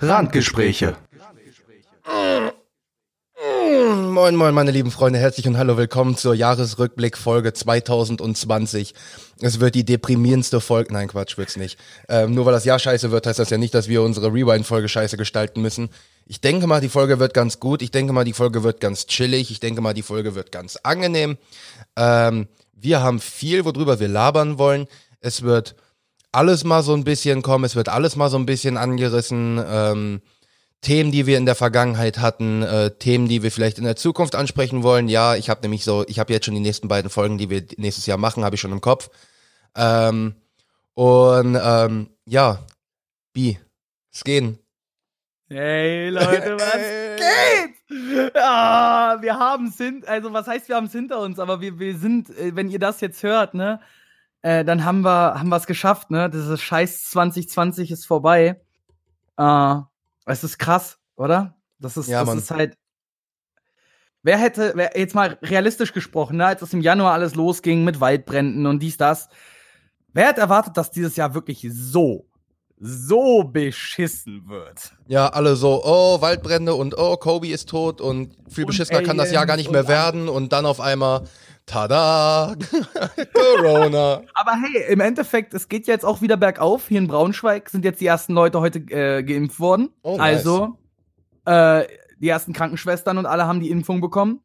Randgespräche. Moin, moin, meine lieben Freunde, herzlich und hallo, willkommen zur Jahresrückblick-Folge 2020. Es wird die deprimierendste Folge, nein, Quatsch, wird's nicht. Ähm, nur weil das Jahr scheiße wird, heißt das ja nicht, dass wir unsere Rewind-Folge scheiße gestalten müssen. Ich denke mal, die Folge wird ganz gut, ich denke mal, die Folge wird ganz chillig, ich denke mal, die Folge wird ganz angenehm. Ähm, wir haben viel, worüber wir labern wollen. Es wird alles mal so ein bisschen kommen, es wird alles mal so ein bisschen angerissen. Ähm, Themen, die wir in der Vergangenheit hatten, äh, Themen, die wir vielleicht in der Zukunft ansprechen wollen. Ja, ich habe nämlich so, ich habe jetzt schon die nächsten beiden Folgen, die wir nächstes Jahr machen, habe ich schon im Kopf. Ähm, und ähm, ja, Bi, es gehen. Hey Leute, was geht? Ah, wir haben sind, also was heißt, wir haben es hinter uns, aber wir, wir sind, äh, wenn ihr das jetzt hört, ne, äh, dann haben wir haben wir es geschafft, ne? Das ist Scheiß 2020 ist vorbei. Äh, es ist krass, oder? Das ist, Ja, das Mann. ist halt. Wer hätte, wer, jetzt mal realistisch gesprochen, ne, als es im Januar alles losging mit Waldbränden und dies, das, wer hat erwartet, dass dieses Jahr wirklich so, so beschissen wird? Ja, alle so, oh, Waldbrände und oh, Kobe ist tot und viel Und beschissener kann das Jahr gar nicht mehr Aliens und werden und dann auf einmal, tada, Corona. Aber hey, im Endeffekt, es geht jetzt auch wieder bergauf. Hier in Braunschweig sind jetzt die ersten Leute heute äh, geimpft worden. Oh, nice. Also, äh, die ersten Krankenschwestern und alle haben die Impfung bekommen.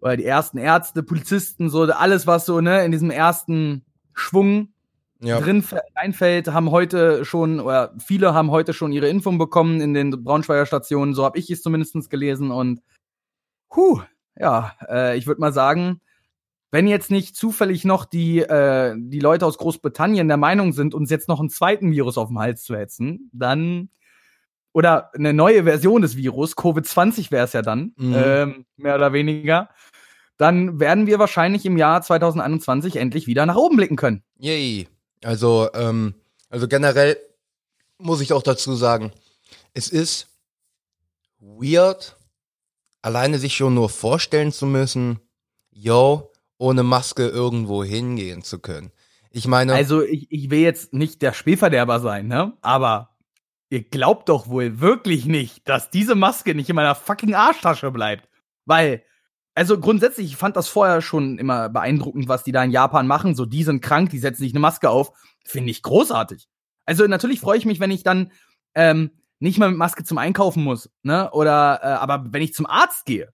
Oder die ersten Ärzte, Polizisten, so alles, was so, ne, in diesem ersten Schwung Ja, drin reinfällt, haben heute schon, oder viele haben heute schon ihre Impfung bekommen in den Braunschweiger Stationen. So habe ich es zumindest gelesen. Und huh, ja, äh, ich würde mal sagen, wenn jetzt nicht zufällig noch die, äh, die Leute aus Großbritannien der Meinung sind, uns jetzt noch einen zweiten Virus auf dem Hals zu hetzen, dann oder eine neue Version des Virus, Covid-20 wäre es ja dann, Mhm. ähm, mehr oder weniger, dann werden wir wahrscheinlich im Jahr 2021 endlich wieder nach oben blicken können. yay. Also, ähm, also generell muss ich auch dazu sagen, es ist weird, alleine sich schon nur vorstellen zu müssen, yo, ohne Maske irgendwo hingehen zu können. Ich meine, Also ich, ich will jetzt nicht der Spielverderber sein, ne? Aber ihr glaubt doch wohl wirklich nicht, dass diese Maske nicht in meiner fucking Arschtasche bleibt. Weil, also grundsätzlich, ich fand das vorher schon immer beeindruckend, was die da in Japan machen. So, die sind krank, die setzen sich eine Maske auf. Finde ich großartig. Also natürlich freue ich mich, wenn ich dann ähm, nicht mal mit Maske zum Einkaufen muss, ne? Oder, äh, aber wenn ich zum Arzt gehe,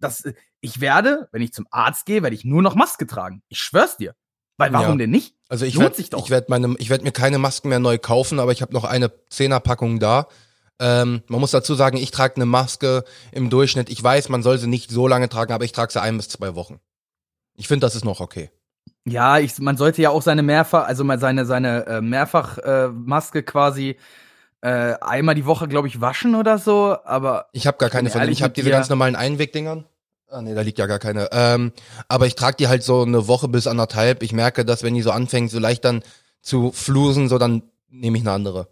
das, äh, ich werde, wenn ich zum Arzt gehe, werde ich nur noch Maske tragen. Ich schwör's dir. Weil warum Ja. denn nicht? Also ich werde sich doch. ich werd meine, ich werd mir keine Masken mehr neu kaufen, aber ich habe noch eine Zehnerpackung da. Ähm, man muss dazu sagen, ich trage eine Maske im Durchschnitt. Ich weiß, man soll sie nicht so lange tragen, aber ich trage sie ein bis zwei Wochen. Ich finde, das ist noch okay. Ja, ich, man sollte ja auch seine mehrfach, also mal seine seine äh, Mehrfach äh, Maske quasi äh, einmal die Woche, glaube ich, waschen oder so. Aber Ich habe gar keine von denen. Ich habe diese ganz normalen Einwegdingern. Ah nee, da liegt ja gar keine. Ähm, aber ich trage die halt so eine Woche bis anderthalb. Ich merke, dass wenn die so anfängt, so leicht dann zu flusen, so dann nehme ich eine andere.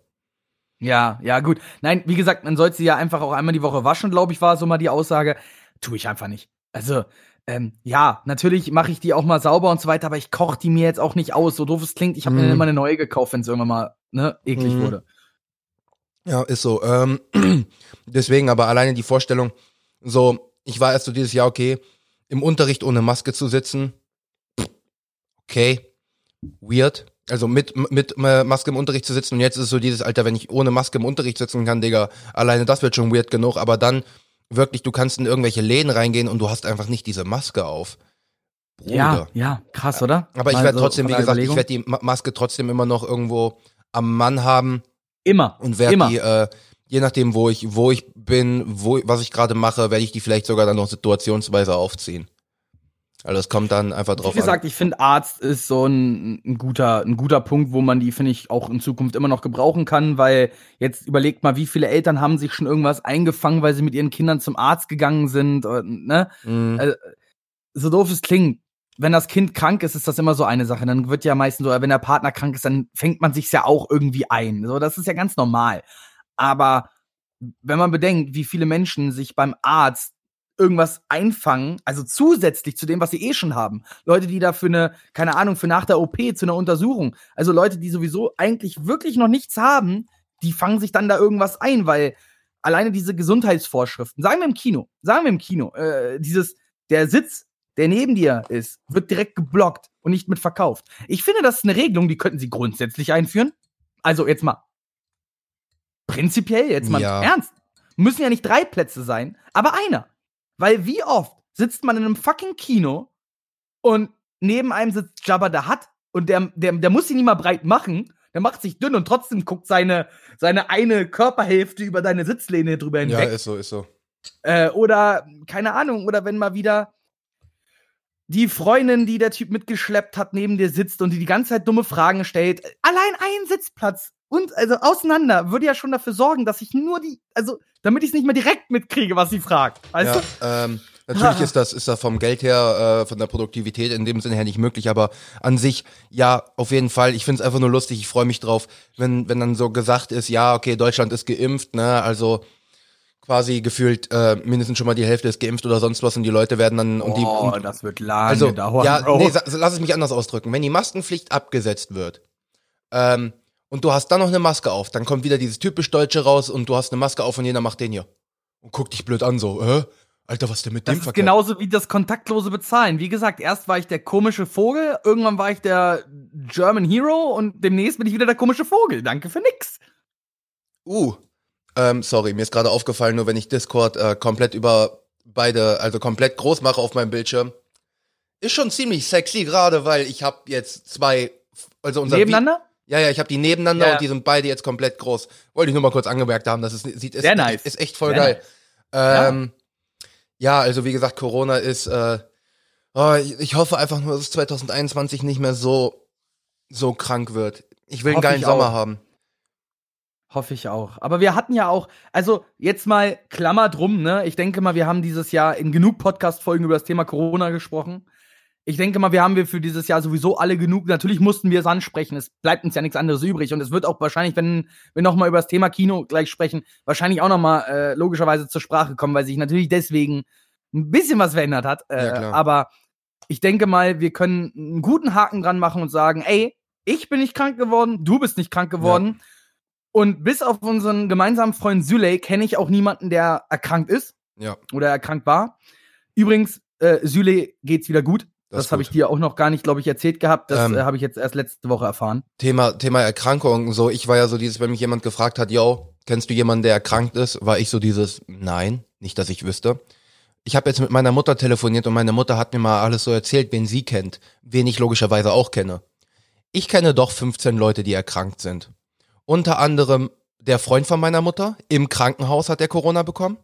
Ja, ja gut. Nein, wie gesagt, man sollte sie ja einfach auch einmal die Woche waschen, glaube ich, war so mal die Aussage. Tue ich einfach nicht. Also ähm, ja, natürlich mache ich die auch mal sauber und so weiter, aber ich koche die mir jetzt auch nicht aus. So doof es klingt, ich habe mir Mhm. immer eine neue gekauft, wenn es irgendwann mal ne, eklig Mhm. wurde. Ja, ist so. Ähm, deswegen aber alleine die Vorstellung, so, ich war erst so dieses Jahr, okay, im Unterricht ohne Maske zu sitzen, okay, weird. Also mit, mit äh, Maske im Unterricht zu sitzen und jetzt ist es so dieses Alter, wenn ich ohne Maske im Unterricht sitzen kann, Digga, alleine das wird schon weird genug, aber dann wirklich, du kannst in irgendwelche Läden reingehen und du hast einfach nicht diese Maske auf. Bruder. Ja, ja, krass, oder? Aber ich werde so trotzdem, wie gesagt, ich werde die Ma- Maske trotzdem immer noch irgendwo am Mann haben. immer Und werde die, äh, je nachdem, wo ich, wo ich bin, wo, was ich gerade mache, werde ich die vielleicht sogar dann noch situationsweise aufziehen. Also es kommt dann einfach drauf Wie gesagt, an. ich finde Arzt ist so ein, ein guter ein guter Punkt, wo man die finde ich auch in Zukunft immer noch gebrauchen kann, weil jetzt überlegt mal, wie viele Eltern haben sich schon irgendwas eingefangen, weil sie mit ihren Kindern zum Arzt gegangen sind, oder, ne? Mhm. äh, So doof es klingt, wenn das Kind krank ist, ist das immer so eine Sache. Dann wird ja meistens so, wenn der Partner krank ist, dann fängt man sich's ja auch irgendwie ein. So, das ist ja ganz normal. Aber wenn man bedenkt, wie viele Menschen sich beim Arzt irgendwas einfangen, also zusätzlich zu dem, was sie eh schon haben. Leute, die da für eine, keine Ahnung, für nach der OP, zu einer Untersuchung, also Leute, die sowieso eigentlich wirklich noch nichts haben, die fangen sich dann da irgendwas ein, weil alleine diese Gesundheitsvorschriften, sagen wir im Kino, sagen wir im Kino, äh, dieses, der Sitz, der neben dir ist, wird direkt geblockt und nicht mit verkauft. Ich finde, das ist eine Regelung, die könnten sie grundsätzlich einführen. Also jetzt mal prinzipiell, jetzt mal Ja. ernst. Müssen ja nicht drei Plätze sein, aber einer. Weil wie oft sitzt man in einem fucking Kino und neben einem sitzt Jabba the Hutt und der, der, der muss ihn nicht mal breit machen. Der macht sich dünn und trotzdem guckt seine, seine eine Körperhälfte über deine Sitzlehne drüber Ja, hinweg. ist so, ist so. Äh, oder, keine Ahnung, oder wenn mal wieder die Freundin, die der Typ mitgeschleppt hat, neben dir sitzt und die die ganze Zeit dumme Fragen stellt. Allein ein Sitzplatz und also auseinander würde ja schon dafür sorgen, dass ich nur die, also damit ich es nicht mehr direkt mitkriege, was sie fragt. Weißt ja, du? ähm, natürlich ist das, ist das vom Geld her, äh, von der Produktivität in dem Sinne her nicht möglich, aber an sich, ja, auf jeden Fall. Ich finde es einfach nur lustig, ich freue mich drauf, wenn, wenn dann so gesagt ist, ja, okay, Deutschland ist geimpft, ne, also quasi gefühlt äh, mindestens schon mal die Hälfte ist geimpft oder sonst was und die Leute werden dann und die oh, und, das wird lange also dauern. ja, Bro. nee, lass es mich anders ausdrücken. Wenn die Maskenpflicht abgesetzt wird, ähm, und du hast dann noch eine Maske auf, dann kommt wieder dieses typisch Deutsche raus und du hast eine Maske auf und jeder macht den hier. Und guckt dich blöd an, so, äh? Alter, was ist denn mit Das dem ist verkehrt? genauso wie das kontaktlose Bezahlen. Wie gesagt, erst war ich der komische Vogel, irgendwann war ich der German Hero und demnächst bin ich wieder der komische Vogel. Danke für nix. Uh, ähm, sorry, mir ist gerade aufgefallen, nur wenn ich Discord äh, komplett über beide, also komplett groß mache auf meinem Bildschirm, ist schon ziemlich sexy gerade, weil ich habe jetzt zwei, also unser Vi- Nebeneinander? Ja, ja, ich habe die nebeneinander Ja, ja. und die sind beide jetzt komplett groß. Wollte ich nur mal kurz angemerkt haben, dass es sieht ist, nice. ist echt voll Sehr geil. Ähm, ja. also wie gesagt, Corona ist äh, oh, ich, hoffe einfach nur, dass es 2021 nicht mehr so so krank wird. Ich will einen geilen Sommer auch. haben. Hoffe ich auch. Aber wir hatten ja auch, also jetzt mal Klammer drum, ne? Ich denke mal, wir haben dieses Jahr in genug Podcast-Folgen über das Thema Corona gesprochen. Ich denke mal, wir haben wir für dieses Jahr sowieso alle genug. Natürlich mussten wir es ansprechen. Es bleibt uns ja nichts anderes übrig. Und es wird auch wahrscheinlich, wenn wir nochmal über das Thema Kino gleich sprechen, wahrscheinlich auch nochmal äh, logischerweise zur Sprache kommen, weil sich natürlich deswegen ein bisschen was verändert hat. Äh, Ja, aber ich denke mal, wir können einen guten Haken dran machen und sagen, ey, ich bin nicht krank geworden, du bist nicht krank geworden. Und bis auf unseren gemeinsamen Freund Süley kenne ich auch niemanden, der erkrankt ist Ja, oder erkrankt war. Übrigens, äh, Süley geht's wieder gut. Das Das, habe ich dir auch noch gar nicht, glaube ich, erzählt gehabt. Das Ähm. äh, habe ich jetzt erst letzte Woche erfahren. Thema Thema Erkrankung so, ich war ja so dieses, wenn mich jemand gefragt hat, yo, kennst du jemanden, der erkrankt ist, war ich so dieses nein, nicht dass ich wüsste. Ich habe jetzt mit meiner Mutter telefoniert und meine Mutter hat mir mal alles so erzählt, wen sie kennt, wen ich logischerweise auch kenne. Ich kenne doch 15 Leute, die erkrankt sind. Unter anderem der Freund von meiner Mutter im Krankenhaus hat der Corona bekommen.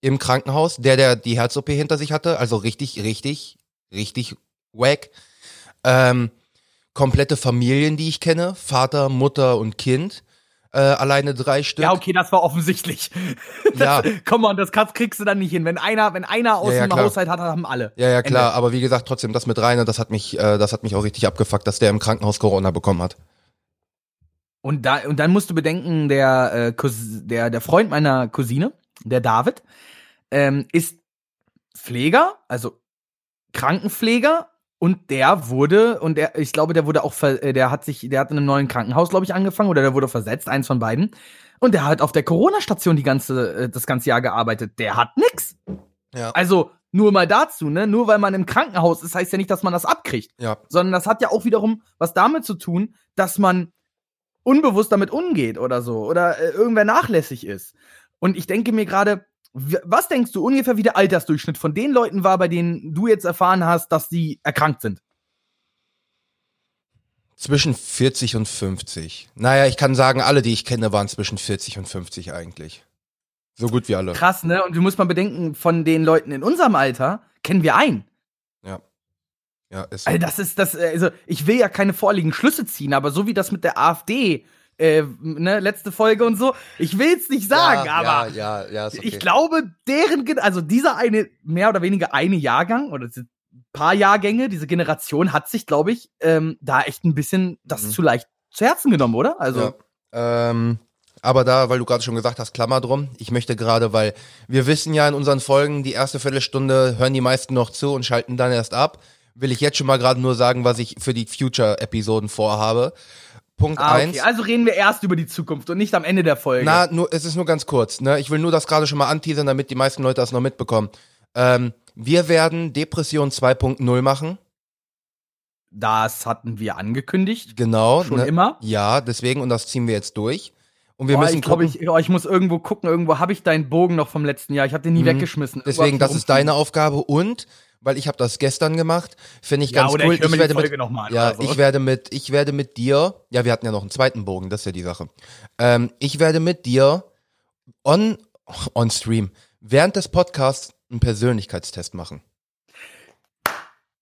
Im Krankenhaus, der der die Herz-OP hinter sich hatte, also richtig, richtig, richtig wack. Ähm, komplette Familien, die ich kenne, Vater, Mutter und Kind, äh, alleine drei Stück. Ja, okay, das war offensichtlich. Ja. Komm on, das kriegst du dann nicht hin. Wenn einer, wenn einer aus Ja, ja, dem. Haushalt hat, haben alle. Ja, ja, klar, Ende. aber wie gesagt, trotzdem das mit Rainer, das hat mich, äh, das hat mich auch richtig abgefuckt, dass der im Krankenhaus Corona bekommen hat. Und, da, und dann musst du bedenken, der, äh, Cous- der, der Freund meiner Cousine, der David, ähm, ist Pfleger, also Krankenpfleger. Und der wurde, und der, ich glaube, der wurde auch, ver, äh, der hat sich, der hat in einem neuen Krankenhaus, glaube ich, angefangen, oder der wurde versetzt, eins von beiden. Und der hat auf der Corona-Station die ganze, äh, das ganze Jahr gearbeitet. Der hat nix. Ja. Also, nur mal dazu, ne? Nur weil man im Krankenhaus ist, heißt ja nicht, dass man das abkriegt Ja. sondern das hat ja auch wiederum was damit zu tun, dass man unbewusst damit umgeht oder so oder äh, irgendwer nachlässig ist. Und ich denke mir gerade, was denkst du ungefähr, wie der Altersdurchschnitt von den Leuten war, bei denen du jetzt erfahren hast, dass sie erkrankt sind? Zwischen 40 und 50. Naja, ich kann sagen, alle, die ich kenne, waren zwischen 40 und 50 eigentlich. So gut wie alle. Krass, ne? Und du musst mal bedenken, von den Leuten in unserem Alter kennen wir einen. Ja. Ja, ist so. Also das ist das, also ich will ja keine vorliegenden Schlüsse ziehen, aber so wie das mit der AfD, äh, ne, letzte Folge und so, ich will's nicht sagen, ja, aber Ja, ja, okay. Ich glaube, deren, also dieser eine, mehr oder weniger eine Jahrgang oder diese paar Jahrgänge, diese Generation hat sich, glaube ich, ähm, da echt ein bisschen das Mhm. zu leicht zu Herzen genommen, oder? Also, Ja. Ähm, aber da, weil du gerade schon gesagt hast, Klammer drum. Ich möchte gerade, weil wir wissen ja in unseren Folgen, die erste Viertelstunde hören die meisten noch zu und schalten dann erst ab. Will ich jetzt schon mal gerade nur sagen, was ich für die Future-Episoden vorhabe. Punkt Ah, okay. 1. Also reden wir erst über die Zukunft und nicht am Ende der Folge. Na, nur, es ist nur ganz kurz. Ne? Ich will nur das gerade schon mal anteasern, damit die meisten Leute das noch mitbekommen. Ähm, wir werden Depression 2.0 machen. Das hatten wir angekündigt. Genau. Schon ne? immer. Ja, deswegen, und das ziehen wir jetzt durch. Und wir Boah, müssen ich glaube, ich, oh, ich muss irgendwo gucken. Irgendwo habe ich deinen Bogen noch vom letzten Jahr. Ich habe den nie Mhm. weggeschmissen. Irgendwo Deswegen, das ist deine Aufgabe und weil ich habe das gestern gemacht, finde ich Ja, ganz oder cool. ich die werde mit, an ja, so. ich werde mit, ich werde mit dir, ja, wir hatten ja noch einen zweiten Bogen, das ist ja die Sache. Ähm, ich werde mit dir on on Stream während des Podcasts einen Persönlichkeitstest machen.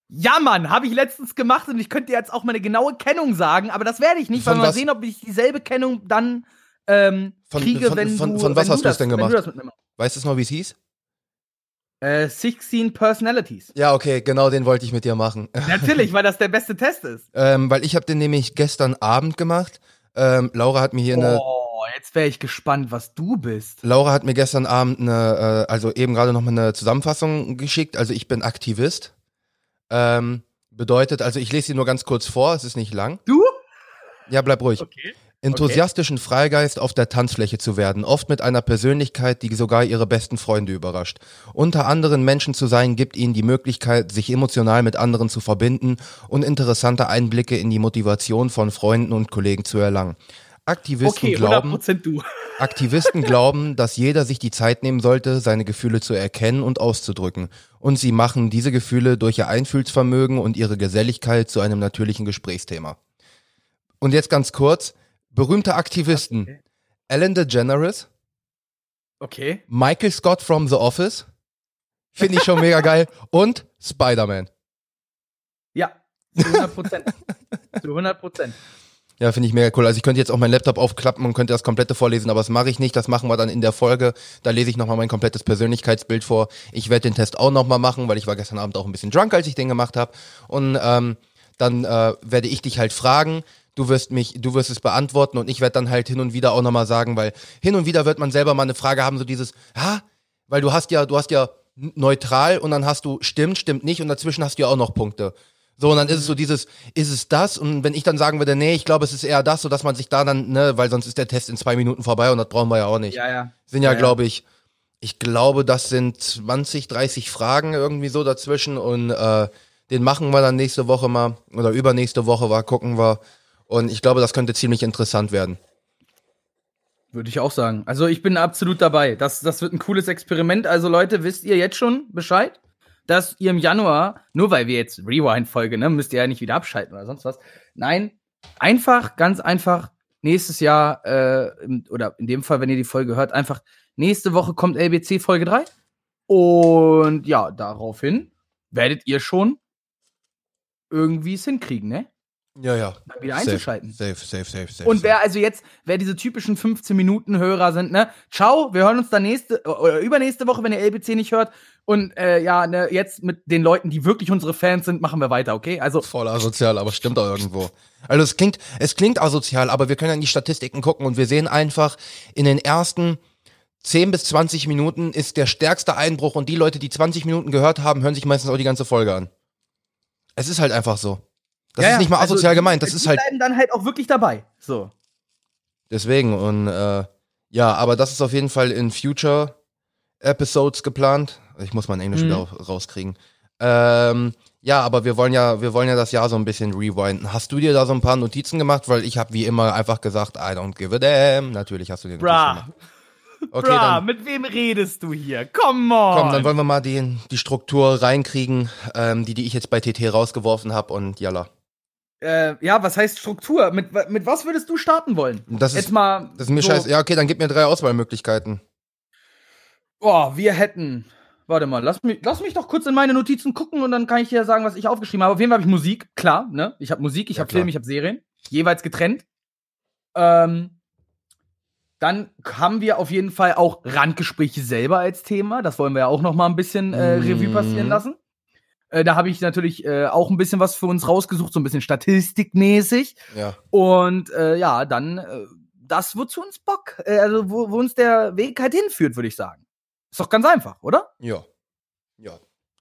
Ja, Mann, habe ich letztens gemacht und ich könnte dir jetzt auch meine genaue Kennung sagen, aber das werde ich nicht, Von weil wir mal sehen, ob ich dieselbe Kennung dann ähm, Von- kriege, von- wenn von- du von was hast du das, es denn gemacht? Du. Weißt du noch, wie es hieß? Äh, 16 Personalities. Ja, okay, genau den wollte ich mit dir machen. Natürlich, weil das der beste Test ist. ähm, weil ich habe den nämlich gestern Abend gemacht. Ähm, Laura hat mir hier eine Oh, jetzt wäre ich gespannt, was du bist. Laura hat mir gestern Abend eine, äh, also eben gerade nochmal eine Zusammenfassung geschickt. Also ich bin Aktivist. Ähm, bedeutet, also ich lese sie nur ganz kurz vor, es ist nicht lang. Du? Ja, bleib ruhig. Okay. Enthusiastischen Freigeist auf der Tanzfläche zu werden, oft mit einer Persönlichkeit, die sogar ihre besten Freunde überrascht. Unter anderen Menschen zu sein, gibt ihnen die Möglichkeit, sich emotional mit anderen zu verbinden und interessante Einblicke in die Motivation von Freunden und Kollegen zu erlangen. Aktivisten Okay, glauben, 100% du. Aktivisten glauben, dass jeder sich die Zeit nehmen sollte, seine Gefühle zu erkennen und auszudrücken. Und sie machen diese Gefühle durch ihr Einfühlsvermögen und ihre Geselligkeit zu einem natürlichen Gesprächsthema. Und jetzt ganz kurz, berühmte Aktivisten. Okay. Ellen DeGeneres, Okay. Michael Scott from The Office, finde ich schon mega geil, und Spider-Man. Ja, zu 100%. zu 100%. Ja, finde ich mega cool. Also ich könnte jetzt auch meinen Laptop aufklappen und könnte das komplette vorlesen, aber das mache ich nicht. Das machen wir dann in der Folge. Da lese ich nochmal mein komplettes Persönlichkeitsbild vor. Ich werde den Test auch nochmal machen, weil ich war gestern Abend auch ein bisschen drunk, als ich den gemacht habe. Und ähm, dann äh, werde ich dich halt fragen. Du wirst mich, du wirst es beantworten und ich werde dann halt hin und wieder auch nochmal sagen, weil hin und wieder wird man selber mal eine Frage haben, so dieses, ha, weil du hast ja, du hast ja neutral und dann hast du stimmt, stimmt nicht und dazwischen hast du ja auch noch Punkte. So, und dann ist es so dieses, ist es das? Und wenn ich dann sagen würde, nee, ich glaube, es ist eher das, so dass man sich da dann, ne, weil sonst ist der Test in zwei Minuten vorbei und das brauchen wir ja auch nicht. Ja, ja. Sind ja, Ja, glaube ich, ich glaube, das sind 20, 30 Fragen irgendwie so dazwischen und äh, den machen wir dann nächste Woche mal oder übernächste Woche war, gucken wir. Und ich glaube, das könnte ziemlich interessant werden. Würde ich auch sagen. Also ich bin absolut dabei. Das, das wird ein cooles Experiment. Also Leute, wisst ihr jetzt schon Bescheid, dass ihr im Januar, nur weil wir jetzt Rewind-Folge, ne, müsst ihr ja nicht wieder abschalten oder sonst was. Nein, einfach, ganz einfach, nächstes Jahr, äh, oder in dem Fall, wenn ihr die Folge hört, einfach nächste Woche kommt LBC Folge 3. Und ja, daraufhin werdet ihr schon irgendwie es hinkriegen, ne? Ja, ja. Dann wieder einzuschalten. Safe, safe, safe, safe. Und wer also jetzt, wer diese typischen 15-Minuten-Hörer sind, ne? Ciao, wir hören uns dann nächste oder übernächste Woche, wenn ihr LBC nicht hört. Und äh, ja, ne, jetzt mit den Leuten, die wirklich unsere Fans sind, machen wir weiter, okay? Also, voll asozial, aber stimmt auch irgendwo. Also es klingt, es klingt asozial, aber wir können ja in die Statistiken gucken und wir sehen einfach, in den ersten 10 bis 20 Minuten ist der stärkste Einbruch und die Leute, die 20 Minuten gehört haben, hören sich meistens auch die ganze Folge an. Es ist halt einfach so. Das ja, ist nicht mal also asozial die- gemeint, das die ist halt bleiben dann halt auch wirklich dabei. So. deswegen und äh, ja, aber das ist auf jeden Fall in Future Episodes geplant. Ich muss mein Englisch Mhm. wieder au- rauskriegen. Ähm, ja, aber wir wollen ja, wir wollen ja das Jahr so ein bisschen rewinden. Hast du dir da so ein paar Notizen gemacht? Weil ich habe wie immer einfach gesagt, I don't give a damn. Natürlich hast du dir Notizen Bra. gemacht. Okay, Bra, dann, mit wem redest du hier? Come on. komm, dann wollen wir mal die, die Struktur reinkriegen, ähm, die, die ich jetzt bei TT rausgeworfen habe und jalla. Äh, ja, was heißt Struktur? Mit, mit was würdest du starten wollen? Das ist, Jetzt mal. das ist mir so, scheiße. Ja, okay, dann gib mir drei Auswahlmöglichkeiten. Boah, wir hätten. Warte mal, lass mich, lass mich doch kurz in meine Notizen gucken und dann kann ich dir sagen, was ich aufgeschrieben habe. Auf jeden Fall habe ich Musik, klar, ne? Ich habe Musik, ich Ja, habe. Film, ich habe Serien. Jeweils getrennt. Ähm, dann haben wir auf jeden Fall auch Randgespräche selber als Thema. Das wollen wir ja auch noch mal ein bisschen äh, Revue passieren Mhm. lassen. Äh, da habe ich natürlich äh, auch ein bisschen was für uns rausgesucht, so ein bisschen statistikmäßig. Ja. Und äh, ja, dann äh, das, wozu uns Bock, äh, also wo, wo uns der Weg halt hinführt, würde ich sagen. Ist doch ganz einfach, oder? Ja. Ja.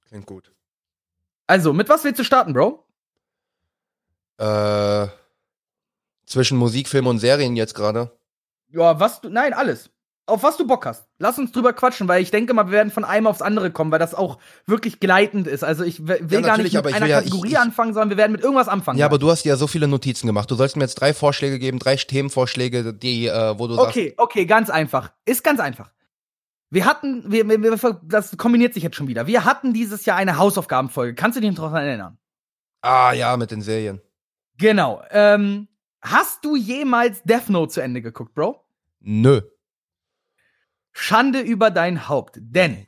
Klingt gut. Also, mit was willst du starten, Bro? Äh, Zwischen Musik, Film und Serien jetzt gerade? Ja, was du. Nein, alles. Auf was du Bock hast. Lass uns drüber quatschen, weil ich denke mal, wir werden von einem aufs andere kommen, weil das auch wirklich gleitend ist. Also ich will Ja, gar nicht mit einer will ja- Kategorie ich- anfangen, sondern wir werden mit irgendwas anfangen. Ja, aber du hast ja so viele Notizen gemacht. Du sollst mir jetzt drei Vorschläge geben, drei Themenvorschläge, die, äh, wo du sagst, Okay, okay, ganz einfach. Ist ganz einfach. Wir hatten, wir, wir, wir, das kombiniert sich jetzt schon wieder. Wir hatten dieses Jahr eine Hausaufgabenfolge. Kannst du dich noch daran erinnern? ah ja, mit den Serien. Genau. Ähm, hast du jemals Death Note zu Ende geguckt, Bro? Nö. Schande über dein Haupt. Denn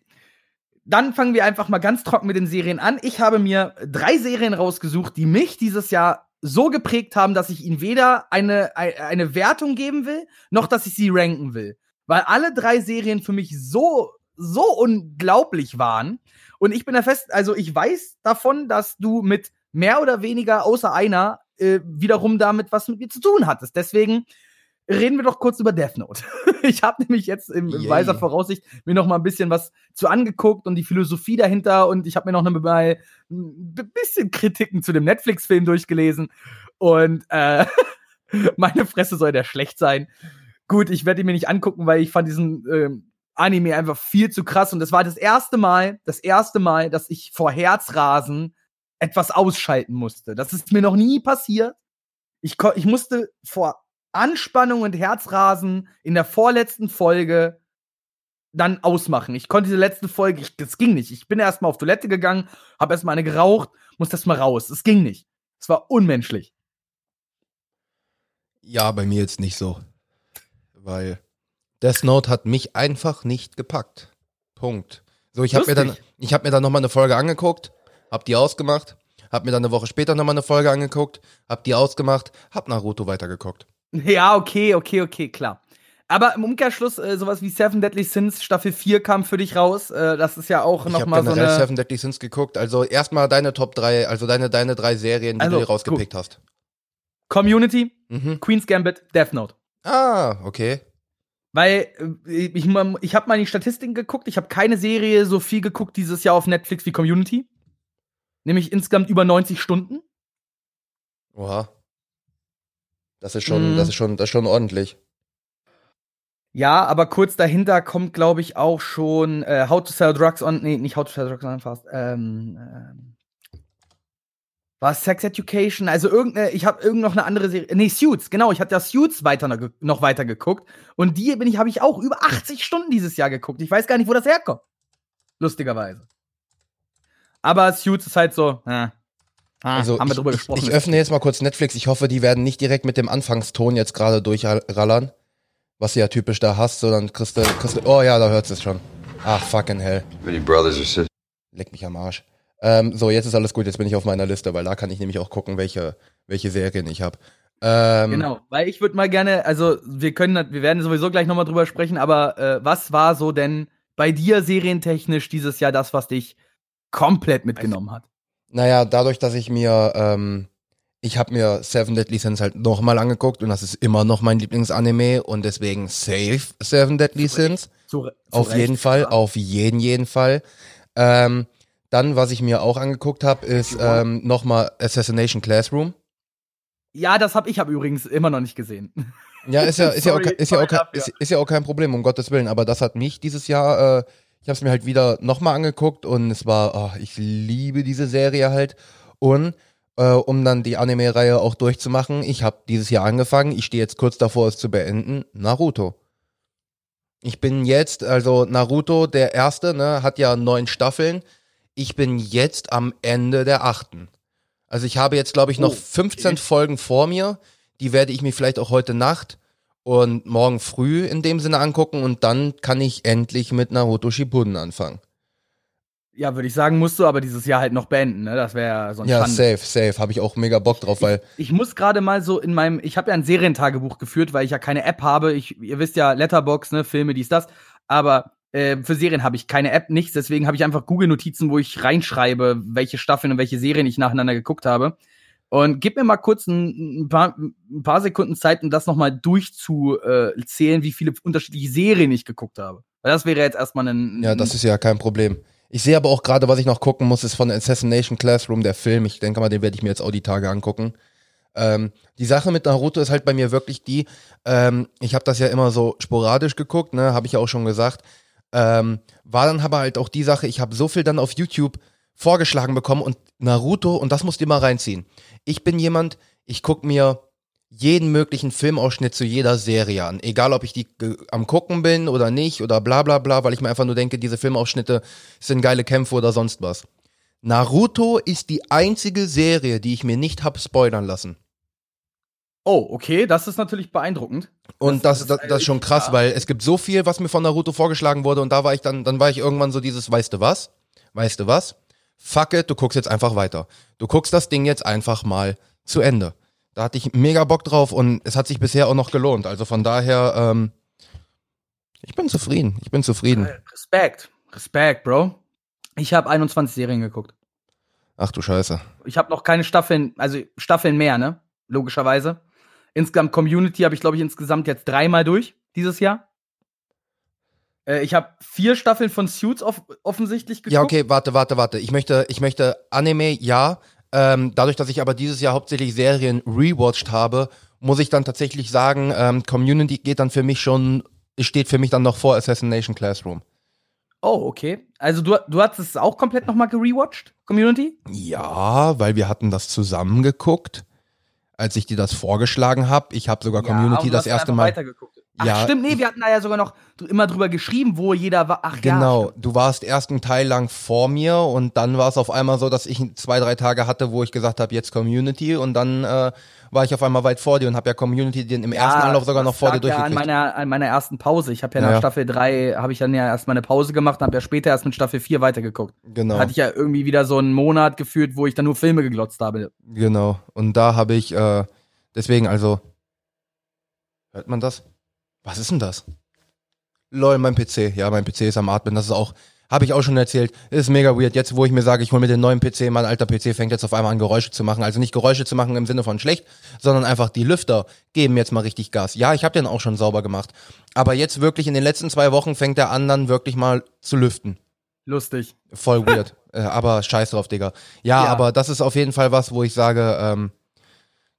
dann fangen wir einfach mal ganz trocken mit den Serien an. Ich habe mir drei Serien rausgesucht, die mich dieses Jahr so geprägt haben, dass ich ihnen weder eine, ei- eine Wertung geben will, noch dass ich sie ranken will. Weil alle drei Serien für mich so, so unglaublich waren. Und ich bin da fest, also ich weiß davon, dass du mit mehr oder weniger außer einer äh, wiederum damit was mit mir zu tun hattest. Deswegen reden wir doch kurz über Death Note. ich habe nämlich jetzt im Yay. weiser Voraussicht mir noch mal ein bisschen was zu angeguckt und die Philosophie dahinter und ich habe mir noch mal ein bisschen Kritiken zu dem Netflix-Film durchgelesen und äh, meine Fresse soll der schlecht sein. Gut, ich werde ihn mir nicht angucken, weil ich fand diesen ähm, Anime einfach viel zu krass und das war das erste Mal, das erste Mal, dass ich vor Herzrasen etwas ausschalten musste. Das ist mir noch nie passiert. Ich, ich musste vor Anspannung und Herzrasen in der vorletzten Folge dann ausmachen. Ich konnte diese letzte Folge, ich, das ging nicht. Ich bin erstmal auf Toilette gegangen, habe erstmal eine geraucht, musste erstmal raus. Es ging nicht. Es war unmenschlich. Ja, bei mir jetzt nicht so. Weil Death Note hat mich einfach nicht gepackt. Punkt. So, ich habe mir dann, ich habe mir dann nochmal eine Folge angeguckt, hab die ausgemacht, hab mir dann eine Woche später nochmal eine Folge angeguckt, hab die ausgemacht, hab Naruto weitergeguckt. Ja, okay, okay, okay, klar. Aber im Umkehrschluss, äh, sowas wie Seven Deadly Sins Staffel 4 kam für dich raus. Äh, das ist ja auch Ich habe nochmal so generell eine. Seven Deadly Sins geguckt. Also erstmal deine Top 3, also deine, deine drei Serien, die Also, du dir rausgepickt hast. Community, Mhm. Queen's Gambit, Death Note. Ah, okay. Weil äh, ich, ich habe mal in die Statistiken geguckt. Ich habe keine Serie so viel geguckt dieses Jahr auf Netflix wie Community. Nämlich insgesamt über 90 Stunden. Oha. Das ist schon, Mhm. das ist schon, das ist schon ordentlich. Ja, aber kurz dahinter kommt, glaube ich, auch schon äh, How to Sell Drugs on. Nee, nicht How to Sell Drugs on Fast. Ähm, ähm, war Sex Education? Also irgendeine, ich habe irgend noch eine andere Serie. Nee, Suits, genau. Ich hatte ja Suits weiter noch weiter geguckt. Und die bin ich, habe ich auch über 80 Stunden dieses Jahr geguckt. Ich weiß gar nicht, wo das herkommt. Lustigerweise. Aber Suits ist halt so, äh, ah, Also haben wir ich, drüber ich, gesprochen. ich öffne jetzt mal kurz Netflix. Ich hoffe, die werden nicht direkt mit dem Anfangston jetzt gerade durchrallern, was du ja typisch da hast, sondern kriegst du, kriegst du, oh ja, da hört's es schon. Ach, fucking hell. Many brothers or sisters? Leck mich am Arsch. Ähm, so, jetzt ist alles gut, jetzt bin ich auf meiner Liste, weil da kann ich nämlich auch gucken, welche, welche Serien ich habe. Ähm, Genau, weil ich würde mal gerne, also wir können, wir werden sowieso gleich nochmal drüber sprechen, aber äh, was war so denn bei dir serientechnisch dieses Jahr das, was dich komplett mitgenommen hat? Naja, dadurch, dass ich mir, ähm, ich habe mir Seven Deadly Sins halt nochmal angeguckt und das ist immer noch mein Lieblingsanime und deswegen safe Seven Deadly Sins. Zu, zu Auf Recht, jeden Fall, ja. auf jeden, jeden Fall. Ähm, dann, was ich mir auch angeguckt habe, ist ähm, nochmal Assassination Classroom. Ja, das habe ich hab übrigens immer noch nicht gesehen. Ja, ist ja, ist, ja, auch, ist, ja auch, ist, ist ja auch kein Problem, um Gottes Willen. Aber das hat mich dieses Jahr, äh, ich habe es mir halt wieder nochmal angeguckt und es war, oh, ich liebe diese Serie halt. Und äh, um dann die Anime-Reihe auch durchzumachen, ich habe dieses Jahr angefangen, ich stehe jetzt kurz davor, es zu beenden, Naruto. Ich bin jetzt, also Naruto, der erste, ne, hat ja neun Staffeln. Ich bin jetzt am Ende der achten. Also ich habe jetzt, glaube ich, noch Oh, 15 okay. Folgen vor mir. Die werde ich mir vielleicht auch heute Nacht und morgen früh in dem Sinne angucken und dann kann ich endlich mit Naruto Shippuden anfangen. Ja, würde ich sagen, musst du aber dieses Jahr halt noch beenden, ne? Das wäre ja so ein Ja, Schande. safe, safe. Habe ich auch mega Bock drauf, weil Ich muss gerade mal so in meinem, ich habe ja ein Serientagebuch geführt, weil ich ja keine App habe. Ich, ihr wisst ja, Letterbox, ne, Filme, dies, das. Aber äh, für Serien habe ich keine App, nichts. Deswegen habe ich einfach Google-Notizen, wo ich reinschreibe, welche Staffeln und welche Serien ich nacheinander geguckt habe. Und gib mir mal kurz ein, ein, paar, ein paar Sekunden Zeit, um das nochmal durchzuzählen, wie viele unterschiedliche Serien ich geguckt habe. Weil das wäre jetzt erstmal ein. ja, das ist ja kein Problem. Ich sehe aber auch gerade, was ich noch gucken muss, ist von Assassination Classroom, der Film. Ich denke mal, den werde ich mir jetzt auch die Tage angucken. Ähm, die Sache mit Naruto ist halt bei mir wirklich die, ähm, ich habe das ja immer so sporadisch geguckt, ne, habe ich ja auch schon gesagt. Ähm, war dann aber halt auch die Sache, ich habe so viel dann auf YouTube vorgeschlagen bekommen und Naruto, und das musst du immer reinziehen. Ich bin jemand, ich guck mir jeden möglichen Filmausschnitt zu jeder Serie an. Egal, ob ich die am gucken bin oder nicht oder bla bla bla, weil ich mir einfach nur denke, diese Filmausschnitte sind geile Kämpfe oder sonst was. Naruto ist die einzige Serie, die ich mir nicht hab spoilern lassen. Oh, okay, das ist natürlich beeindruckend. Und das, das, das, das ist schon krass, ja. weil es gibt so viel, was mir von Naruto vorgeschlagen wurde und da war ich dann, dann war ich irgendwann so dieses, weißt du was? Weißt du was? Fuck it, du guckst jetzt einfach weiter. Du guckst das Ding jetzt einfach mal zu Ende. Da hatte ich mega Bock drauf und es hat sich bisher auch noch gelohnt. Also von daher, ähm, ich bin zufrieden. Ich bin zufrieden. Respekt. Respekt, Bro. Ich habe 21 Serien geguckt. Ach du Scheiße. Ich habe noch keine Staffeln, also Staffeln mehr, ne? Logischerweise. Insgesamt Community habe ich, glaube ich, insgesamt jetzt dreimal durch dieses Jahr. Äh, ich habe vier Staffeln von Suits off offensichtlich geguckt. Ja, okay, warte, warte, warte. Ich möchte, ich möchte Anime, ja, ähm, dadurch, dass ich aber dieses Jahr hauptsächlich Serien rewatcht habe, muss ich dann tatsächlich sagen, ähm, Community geht dann für mich schon, steht für mich dann noch vor Assassination Classroom. Oh, okay. Also du, du hast es auch komplett nochmal gerewatcht, Community? Ja, weil wir hatten das zusammen geguckt, als ich dir das vorgeschlagen habe. Ich habe sogar ja, Community das erste Mal. Ach, ja, stimmt, nee, wir hatten da ja sogar noch immer drüber geschrieben, wo jeder war. Ach genau, ja, du warst erst einen Teil lang vor mir und dann war es auf einmal so, dass ich zwei, drei Tage hatte, wo ich gesagt habe, jetzt Community und dann äh, war ich auf einmal weit vor dir und habe ja Community den im ja, ersten Anlauf sogar noch vor dir durchgekriegt. Ja, an meiner, an meiner ersten Pause. Ich habe ja nach ja. Staffel 3, habe ich dann ja erst mal eine Pause gemacht und habe ja später erst mit Staffel 4 weitergeguckt. Genau. Da hatte ich ja irgendwie wieder so einen Monat gefühlt, wo ich dann nur Filme geglotzt habe. Genau. Und da habe ich, äh, deswegen also, hört man das? Was ist denn das? Lol, mein PC. Ja, mein PC ist am Atmen. Das ist auch, habe ich auch schon erzählt. Ist mega weird. Jetzt, wo ich mir sage, ich hole mir den neuen PC, mein alter PC fängt jetzt auf einmal an Geräusche zu machen. Also nicht Geräusche zu machen im Sinne von schlecht, sondern einfach die Lüfter geben jetzt mal richtig Gas. Ja, ich habe den auch schon sauber gemacht. Aber jetzt wirklich in den letzten zwei Wochen fängt der an dann wirklich mal zu lüften. Lustig. Voll weird. äh, aber scheiß drauf, Digga. Ja, ja, aber das ist auf jeden Fall was, wo ich sage, ähm,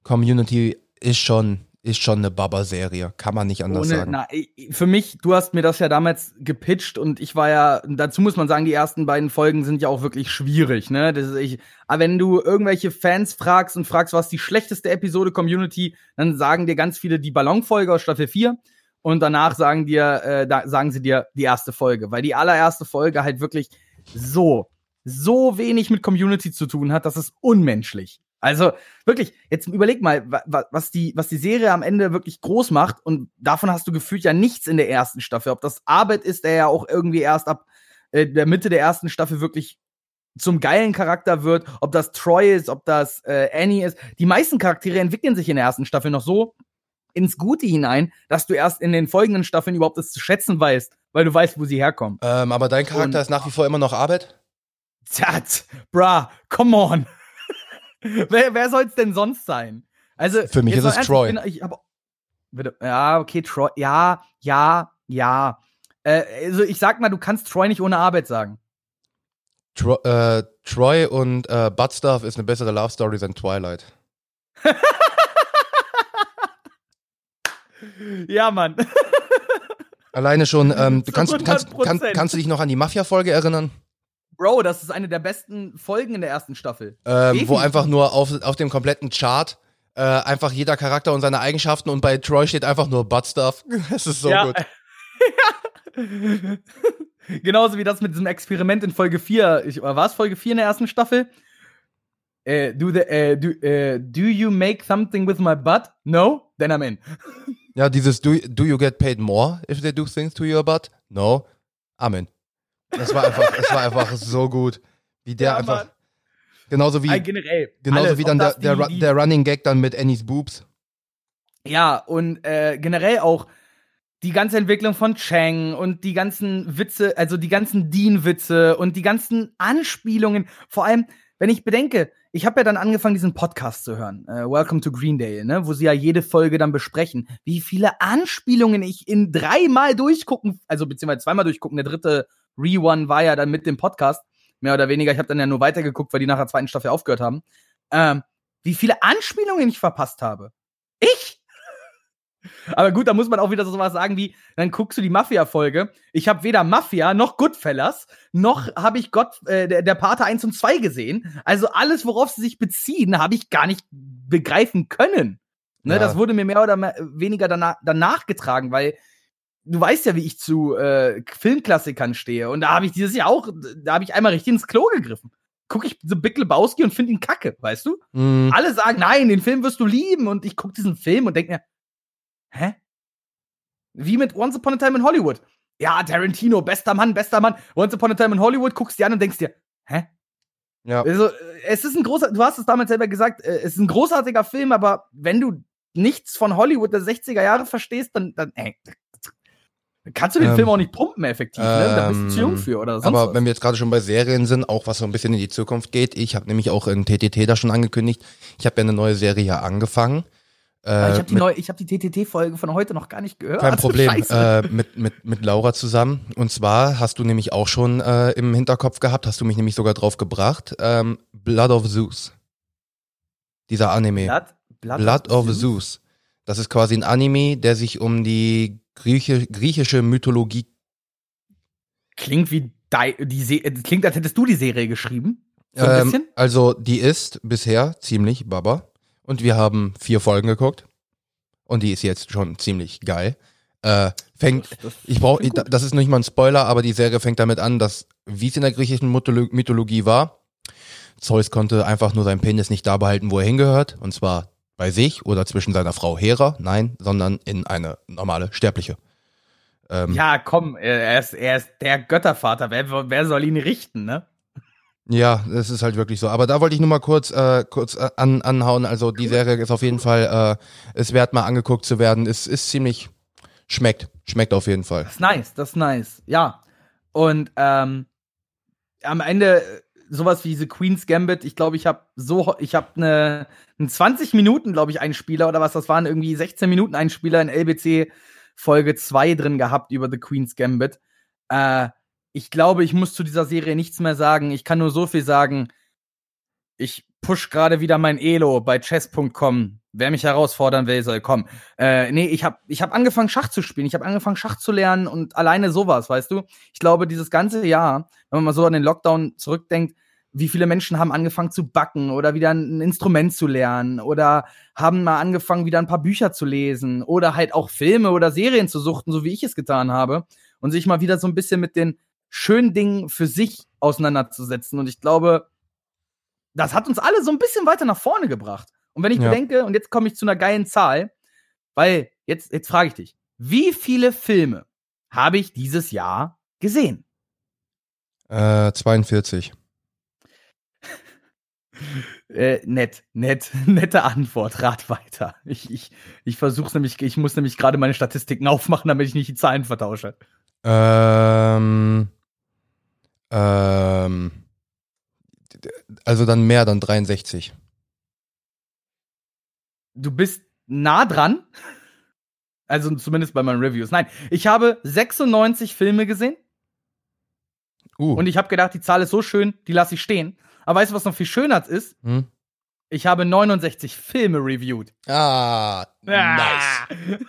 Community ist schon ist schon eine Baba-Serie, kann man nicht anders Ohne, sagen. Na, für mich, du hast mir das ja damals gepitcht und ich war ja, dazu muss man sagen, die ersten beiden Folgen sind ja auch wirklich schwierig, ne? Das ist, ich, aber wenn du irgendwelche Fans fragst und fragst, was die schlechteste Episode Community, dann sagen dir ganz viele die Ballonfolge aus Staffel 4 und danach sagen dir, äh, da, sagen sie dir die erste Folge, weil die allererste Folge halt wirklich so, so wenig mit Community zu tun hat, das ist unmenschlich. Also wirklich, jetzt überleg mal, was die, was die Serie am Ende wirklich groß macht und davon hast du gefühlt ja nichts in der ersten Staffel. Ob das Arbeit ist, der ja auch irgendwie erst ab äh, der Mitte der ersten Staffel wirklich zum geilen Charakter wird, ob das Troy ist, ob das äh, Annie ist. Die meisten Charaktere entwickeln sich in der ersten Staffel noch so ins Gute hinein, dass du erst in den folgenden Staffeln überhaupt das zu schätzen weißt, weil du weißt, wo sie herkommen. Ähm, aber dein Charakter und, ist nach wie vor immer noch Arbeit? Tja, bra, come on wer wer soll es denn sonst sein? Also, Für mich ist es Troy. Bin, ich hab, bitte, ja, okay, Troy. Ja, ja, ja. Äh, also, ich sag mal, du kannst Troy nicht ohne Arbeit sagen. Tro äh, Troy und äh, Buttstuff ist eine bessere Love Story als Twilight. ja, Mann. Alleine schon, ähm, du kannst, kannst, kannst, kannst du dich noch an die Mafia-Folge erinnern? Bro, das ist eine der besten Folgen in der ersten Staffel. Ähm, wo einfach nur auf, auf dem kompletten Chart äh, einfach jeder Charakter und seine Eigenschaften und bei Troy steht einfach nur Butt Stuff. Das ist so ja. gut. Genauso wie das mit diesem Experiment in Folge 4. Ich, war es Folge 4 in der ersten Staffel? Uh, do, the, uh, do, uh, do you make something with my butt? No? Then I'm in. Ja, dieses do, do you get paid more if they do things to your butt? No? I'm Das war einfach, es war einfach so gut. Wie der ja, einfach. Mann. Genauso wie. All generell. Genauso alles, wie dann der, der, die, der Running Gag dann mit Annies Boobs. Ja, und äh, generell auch die ganze Entwicklung von Chang und die ganzen Witze, also die ganzen Dean-Witze und die ganzen Anspielungen. Vor allem, wenn ich bedenke, ich habe ja dann angefangen, diesen Podcast zu hören, äh, Welcome to Greendale, ne, wo sie ja jede Folge dann besprechen, wie viele Anspielungen ich in dreimal durchgucken, also beziehungsweise zweimal durchgucken, der dritte Re-One war ja dann mit dem Podcast, mehr oder weniger. Ich habe dann ja nur weitergeguckt, weil die nach der zweiten Staffel aufgehört haben. Ähm, wie viele Anspielungen ich verpasst habe. Ich? Aber gut, da muss man auch wieder so was sagen wie, dann guckst du die Mafia-Folge. Ich habe weder Mafia noch Goodfellas, noch habe ich Gott, äh, der, der Pate 1 und 2 gesehen. Also alles, worauf sie sich beziehen, habe ich gar nicht begreifen können. Ne, Ja. Das wurde mir mehr oder weniger danach, danach getragen, weil du weißt ja, wie ich zu äh, Filmklassikern stehe. Und da habe ich dieses Jahr auch, da habe ich einmal richtig ins Klo gegriffen. Guck ich The Big Lebowski und finde ihn kacke, weißt du? Mhm. Alle sagen, nein, den Film wirst du lieben. Und ich gucke diesen Film und denke mir, hä? Wie mit Once Upon a Time in Hollywood. Ja, Tarantino, bester Mann, bester Mann. Once Upon a Time in Hollywood, guckst dir an und denkst dir, hä? Ja. Also, es ist ein großer, du hast es damals selber gesagt, äh, es ist ein großartiger Film, aber wenn du nichts von Hollywood der 60er Jahre verstehst, dann, dann, ey, dann kannst du den Ähm, Film auch nicht pumpen effektiv, ne? Da bist du zu jung ähm, für oder sonst Aber was. wenn wir jetzt gerade schon bei Serien sind, auch was so ein bisschen in die Zukunft geht, ich habe nämlich auch in TTT da schon angekündigt, ich habe ja eine neue Serie hier angefangen. Aber Äh, ich habe die, ich hab die TTT-Folge von heute noch gar nicht gehört. Kein Problem. Äh, mit, mit, mit Laura zusammen. Und zwar hast du nämlich auch schon äh, im Hinterkopf gehabt, hast du mich nämlich sogar drauf gebracht. Ähm, Blood of Zeus. Dieser Anime. Blood, Blood, of Zeus. Das ist quasi ein Anime, der sich um die Grieche, griechische Mythologie. Klingt wie die Se äh, klingt, als hättest du die Serie geschrieben. So ein Ähm, bisschen. also die ist bisher ziemlich baba. Und wir haben vier Folgen geguckt. Und die ist jetzt schon ziemlich geil. Äh, fängt, Das- das Ich brauche, das ist nicht mal ein Spoiler, aber die Serie fängt damit an, dass, wie es in der griechischen Mytholo- Mythologie war, Zeus konnte einfach nur seinen Penis nicht da behalten, wo er hingehört, und zwar bei sich oder zwischen seiner Frau Hera, nein, sondern in eine normale Sterbliche. Ähm, ja. Ja, komm, er ist, er ist der Göttervater. Wer, wer soll ihn richten, ne? das ist halt wirklich so. Aber da wollte ich nur mal kurz, äh, kurz äh, an, anhauen. Also die Serie ist auf jeden Fall, äh, es wert mal angeguckt zu werden. Es ist ziemlich, schmeckt, schmeckt auf jeden Fall. Das ist nice, das ist nice. Ja. Und ähm, am Ende sowas wie The Queen's Gambit, ich glaube, ich habe so, ich habe eine, einen 20 Minuten, glaube ich, Einspieler oder was das waren, irgendwie 16 Minuten Einspieler in LBC Folge 2 drin gehabt über The Queen's Gambit. Äh, ich glaube, ich muss zu dieser Serie nichts mehr sagen. Ich kann nur so viel sagen. Ich push gerade wieder mein Elo bei chess.com. Wer mich herausfordern will, soll kommen. Äh, nee, ich habe ich hab angefangen, Schach zu spielen. Ich habe angefangen, Schach zu lernen und alleine sowas, weißt du? Ich glaube, dieses ganze Jahr, wenn man mal so an den Lockdown zurückdenkt, wie viele Menschen haben angefangen zu backen oder wieder ein Instrument zu lernen oder haben mal angefangen, wieder ein paar Bücher zu lesen oder halt auch Filme oder Serien zu suchten, so wie ich es getan habe und sich mal wieder so ein bisschen mit den schönen Dingen für sich auseinanderzusetzen. Und ich glaube, das hat uns alle so ein bisschen weiter nach vorne gebracht. Und wenn ich Ja. bedenke, und jetzt komme ich zu einer geilen Zahl, weil jetzt, jetzt frage ich dich, wie viele Filme habe ich dieses Jahr gesehen? Äh, 42. Äh, nett, nett, nette Antwort. Rat weiter. Ich, ich, ich versuche nämlich, ich muss nämlich gerade meine Statistiken aufmachen, damit ich nicht die Zahlen vertausche. Ähm, ähm, also dann mehr, dann 63. Du bist nah dran. Also zumindest bei meinen Reviews. Nein, ich habe 96 Filme gesehen Uh, und ich habe gedacht, die Zahl ist so schön, die lasse ich stehen. Aber weißt du, was noch viel schöner ist? hm? Ich habe 69 Filme reviewed. Ah, nice.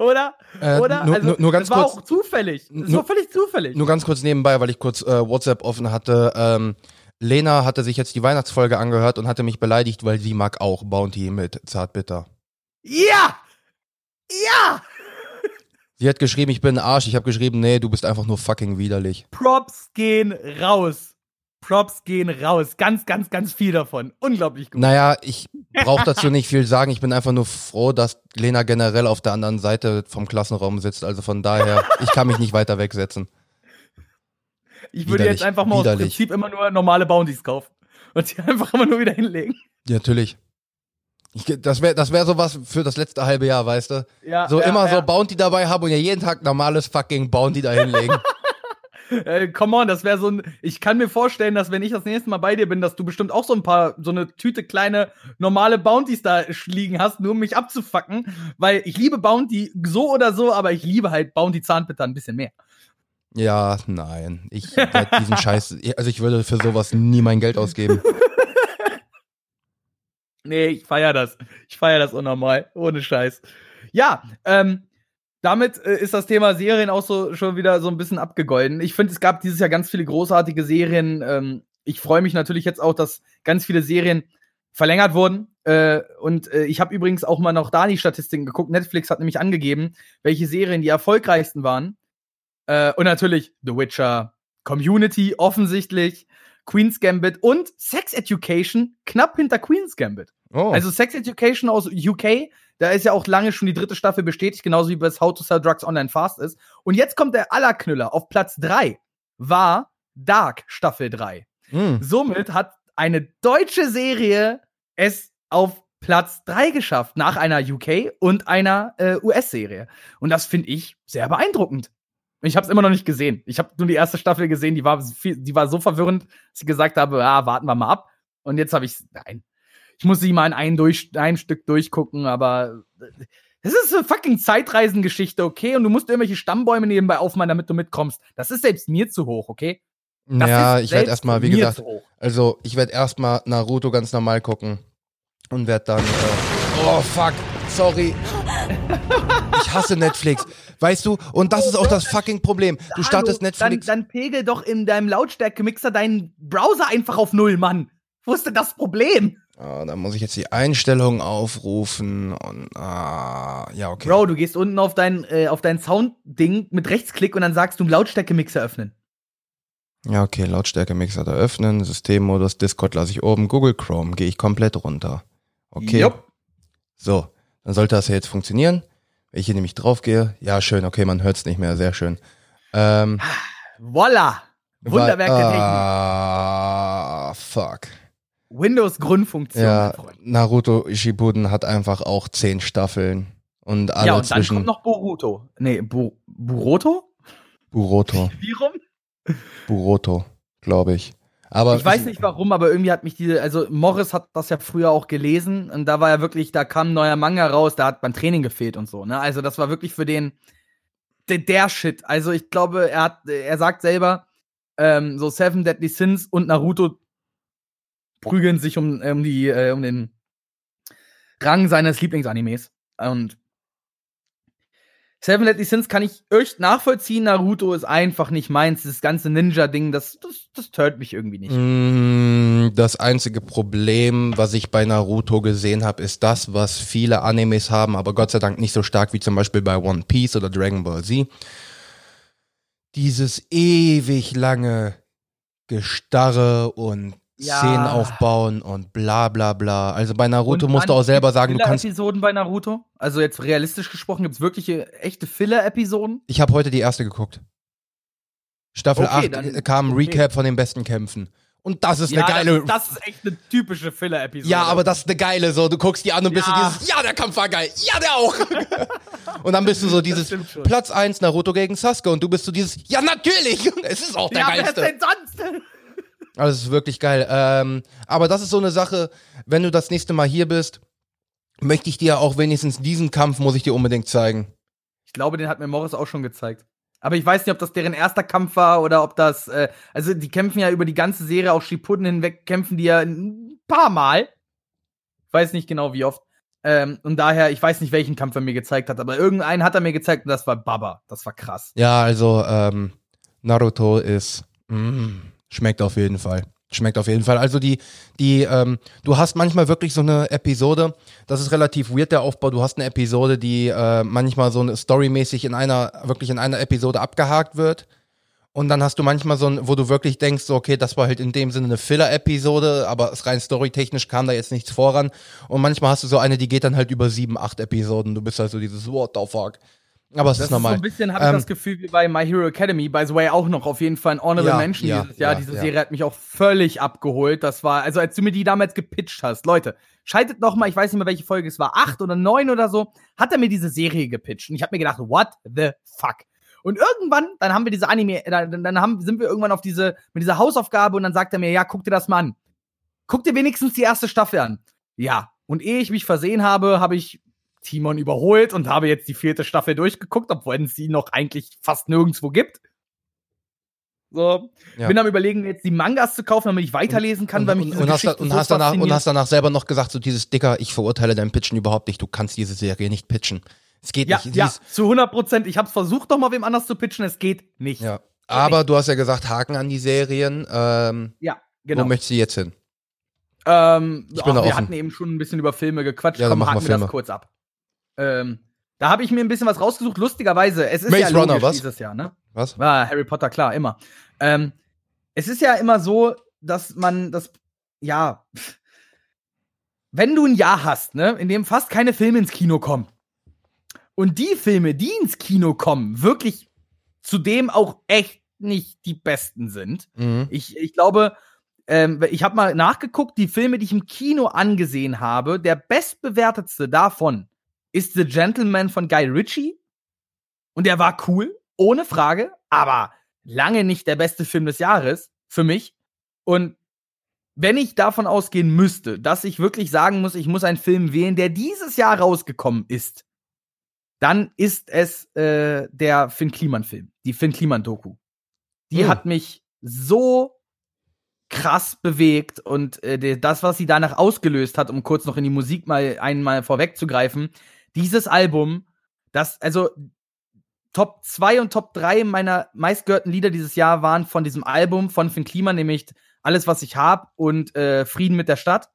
Oder? Äh, Oder? nur, also, nur, nur ganz das war kurz, auch zufällig. Das nur- war völlig zufällig. nur ganz kurz nebenbei, weil ich kurz äh, WhatsApp offen hatte. Ähm, Lena hatte sich jetzt die Weihnachtsfolge angehört und hatte mich beleidigt, weil sie mag auch Bounty mit Zartbitter. ja! Ja! Sie hat geschrieben, ich bin ein Arsch. Ich habe geschrieben, nee, du bist einfach nur fucking widerlich. Props gehen raus. Props gehen raus. Ganz, ganz, ganz viel davon. Unglaublich gut. Naja, ich brauche dazu nicht viel sagen. Ich bin einfach nur froh, dass Lena generell auf der anderen Seite vom Klassenraum sitzt. Also von daher, ich kann mich nicht weiter wegsetzen. Ich würde widerlich, jetzt einfach mal aus widerlich. Prinzip immer nur normale Bounties kaufen. Und die einfach immer nur wieder hinlegen. Ja, natürlich. Ich, das wäre das wär sowas für das letzte halbe Jahr, weißt du? Ja, So ja, immer ja. so Bounty dabei haben und ja jeden Tag normales fucking Bounty da hinlegen. Äh, come on, das wäre so ein. Ich kann mir vorstellen, dass wenn ich das nächste Mal bei dir bin, dass du bestimmt auch so ein paar, so eine Tüte kleine normale Bounties da liegen hast, nur um mich abzufacken. Weil ich liebe Bounty so oder so, aber ich liebe halt Bounty Zahnbitter ein bisschen mehr. ja, nein. Ich werd diesen Scheiß, also ich würde für sowas nie mein Geld ausgeben. Nee, ich feier das. Ich feier das unnormal. Ohne Scheiß. Ja, ähm, damit äh, ist das Thema Serien auch so schon wieder so ein bisschen abgegolden. Ich finde, es gab dieses Jahr ganz viele großartige Serien. Ähm, ich freue mich natürlich jetzt auch, dass ganz viele Serien verlängert wurden. Äh, und äh, ich habe übrigens auch mal noch da die Statistiken geguckt. Netflix hat nämlich angegeben, welche Serien die erfolgreichsten waren. Äh, und natürlich The Witcher, Community offensichtlich, Queen's Gambit und Sex Education knapp hinter Queen's Gambit. Oh. Also Sex Education aus UK, da ist ja auch lange schon die dritte Staffel bestätigt, genauso wie bei How to Sell Drugs Online Fast ist. Und jetzt kommt der Allerknüller. Auf Platz 3 war Dark Staffel 3. Mm. Somit hat eine deutsche Serie es auf Platz 3 geschafft, nach einer UK und einer äh, US-Serie. Und das finde ich sehr beeindruckend. Ich habe es immer noch nicht gesehen. Ich habe nur die erste Staffel gesehen, die war, viel, die war so verwirrend, dass ich gesagt habe, ah, warten wir mal ab. Und jetzt habe ich nein. Ich muss sie mal in ein, durch, ein Stück durchgucken, aber das ist eine fucking Zeitreisengeschichte, okay? Und du musst irgendwelche Stammbäume nebenbei aufmachen, damit du mitkommst. Das ist selbst mir zu hoch, okay? Das ja, ich werde erstmal, wie gesagt, also ich werde erstmal Naruto ganz normal gucken und werde dann. Äh, oh fuck, sorry. Ich hasse Netflix. Weißt du, und das ist auch das fucking Problem. Du startest Netflix. Dann, dann pegel doch in deinem Lautstärke-Mixer deinen Browser einfach auf Null, Mann. Wo ist denn das Problem? Ah, dann muss ich jetzt die Einstellungen aufrufen und ah, ja, okay. Bro, du gehst unten auf dein, äh, auf dein Sound-Ding mit Rechtsklick und dann sagst du Lautstärke-Mixer öffnen. Ja, okay, Lautstärke-Mixer da öffnen, Systemmodus, Discord lasse ich oben, Google Chrome gehe ich komplett runter. Okay. Jupp. So, dann sollte das ja jetzt funktionieren. Wenn ich hier nämlich drauf gehe, ja, schön, okay, man hört es nicht mehr, sehr schön. Ähm, Voila! Wunderwerk der Technik. Ah, fuck. Windows Grundfunktion. Ja, Naruto Shippuden hat einfach auch zehn Staffeln und alle ja, und zwischen. dann kommt noch Boruto. Nee, Bu Buroto? Buroto. Wie rum? Buroto, glaube ich. Aber ich weiß nicht warum, aber irgendwie hat mich diese, also Morris hat das ja früher auch gelesen und da war ja wirklich, da kam ein neuer Manga raus, da hat beim Training gefehlt und so, ne? Also das war wirklich für den der, der Shit. Also ich glaube, er hat, er sagt selber, ähm, so Seven Deadly Sins und Naruto prügeln sich um, um die, äh, um den Rang seines Lieblingsanimes. Und Seven Deadly Sins kann ich echt nachvollziehen. Naruto ist einfach nicht meins. Das ganze Ninja-Ding, das, das, das tört mich irgendwie nicht. Mm, das einzige Problem, was ich bei Naruto gesehen habe, ist das, was viele Animes haben, aber Gott sei Dank nicht so stark wie zum Beispiel bei One Piece oder Dragon Ball Z. Dieses ewig lange Gestarre und ja. Szenen aufbauen und bla bla bla. Also bei Naruto und musst du auch selber sagen, du kannst. Episoden bei Naruto? Also jetzt realistisch gesprochen, gibt es wirkliche echte Filler-Episoden? Ich habe heute die erste geguckt. Staffel okay, 8 kam ein okay. Recap von den besten Kämpfen. Und das ist ja, eine geile. Das, das, ist echt eine typische Filler-Episode. Ja, aber das ist eine geile, so, du guckst die an und bist ja. so dieses, ja, der Kampf war geil, ja, der auch. und dann bist du so dieses Platz 1 Naruto gegen Sasuke und du bist so dieses, ja, natürlich, es ist auch der ja, geilste. Wer ist denn sonst? Also es ist wirklich geil. Ähm, aber das ist so eine Sache, wenn du das nächste Mal hier bist, möchte ich dir auch wenigstens diesen Kampf, muss ich dir unbedingt zeigen. Ich glaube, den hat mir Morris auch schon gezeigt. Aber ich weiß nicht, ob das deren erster Kampf war oder ob das, äh, also die kämpfen ja über die ganze Serie auf Shippuden hinweg, kämpfen die ja ein paar Mal. Ich weiß nicht genau, wie oft. Ähm, und daher, ich weiß nicht, welchen Kampf er mir gezeigt hat, aber irgendeinen hat er mir gezeigt und das war Baba. Das war krass. Ja, also ähm, Naruto ist. Mm, Schmeckt auf jeden Fall. Schmeckt auf jeden Fall. Also die, die, ähm, du hast manchmal wirklich so eine Episode, das ist relativ weird, der Aufbau. Du hast eine Episode, die äh, manchmal so eine storymäßig in einer, wirklich in einer Episode abgehakt wird. Und dann hast du manchmal so ein, wo du wirklich denkst, so, okay, das war halt in dem Sinne eine Filler-Episode, aber rein storytechnisch kam da jetzt nichts voran. Und manchmal hast du so eine, die geht dann halt über sieben, acht Episoden. Du bist halt so dieses What the fuck. Aber es das ist normal. Ist so ein bisschen habe ich ähm, das Gefühl wie bei My Hero Academy, by the way, auch noch auf jeden Fall ein Honorable ja, Mention ja, dieses Jahr. Ja, Diese Serie hat mich auch völlig abgeholt. Das war, also als du mir die damals gepitcht hast, Leute, schaltet noch mal, ich weiß nicht mehr, welche Folge es war, acht oder neun oder so, hat er mir diese Serie gepitcht. Und ich habe mir gedacht, what the fuck? Und irgendwann, dann haben wir diese Anime, dann, dann haben, sind wir irgendwann auf diese, mit dieser Hausaufgabe und dann sagt er mir, ja, guck dir das mal an. Guck dir wenigstens die erste Staffel an. Ja. Und ehe ich mich versehen habe, habe ich Timon überholt und habe jetzt die vierte Staffel durchgeguckt, obwohl es sie noch eigentlich fast nirgendwo gibt. So, Ja. bin am überlegen, jetzt die Mangas zu kaufen, damit ich weiterlesen kann, weil mich und, diese und, hast, da- und, so hast danach, und hast danach selber noch gesagt, so dieses Dicker, ich verurteile dein Pitchen überhaupt nicht, du kannst diese Serie nicht pitchen. Es geht ja, nicht. ja, zu 100 Prozent. Ich habe versucht, doch mal wem anders zu pitchen, es geht nicht. ja. Aber du hast ja gesagt, Haken an die Serien. Ähm, Ja, genau. Wo möchtest du jetzt hin? Ähm, Ich bin ach, wir offen. hatten eben schon ein bisschen über Filme gequatscht. Ja, dann Komm, machen wir haken wir das kurz ab. Ähm, da habe ich mir ein bisschen was rausgesucht. Lustigerweise, es ist Maze ja logisch Runner, was? dieses Jahr, ne? Was? War Harry Potter, klar, immer. Ähm, es ist ja immer so, dass man das, ja, wenn du ein Jahr hast, ne, in dem fast keine Filme ins Kino kommen und die Filme, die ins Kino kommen, wirklich zudem auch echt nicht die besten sind. Mhm. Ich, ich glaube, ähm, ich habe mal nachgeguckt, die Filme, die ich im Kino angesehen habe, der bestbewertetste davon ist The Gentleman von Guy Ritchie. Und der war cool, ohne Frage, aber lange nicht der beste Film des Jahres für mich. Und wenn ich davon ausgehen müsste, dass ich wirklich sagen muss, ich muss einen Film wählen, der dieses Jahr rausgekommen ist, dann ist es äh, der Finn Kliman-Film, die Finn Kliman-Doku. Die Hm. hat mich so krass bewegt und äh, das, was sie danach ausgelöst hat, um kurz noch in die Musik mal einmal vorwegzugreifen, dieses Album, das, also Top 2 und Top 3 meiner meistgehörten Lieder dieses Jahr waren von diesem Album von Finn Kliman, nämlich Alles, was ich hab und äh, Frieden mit der Stadt.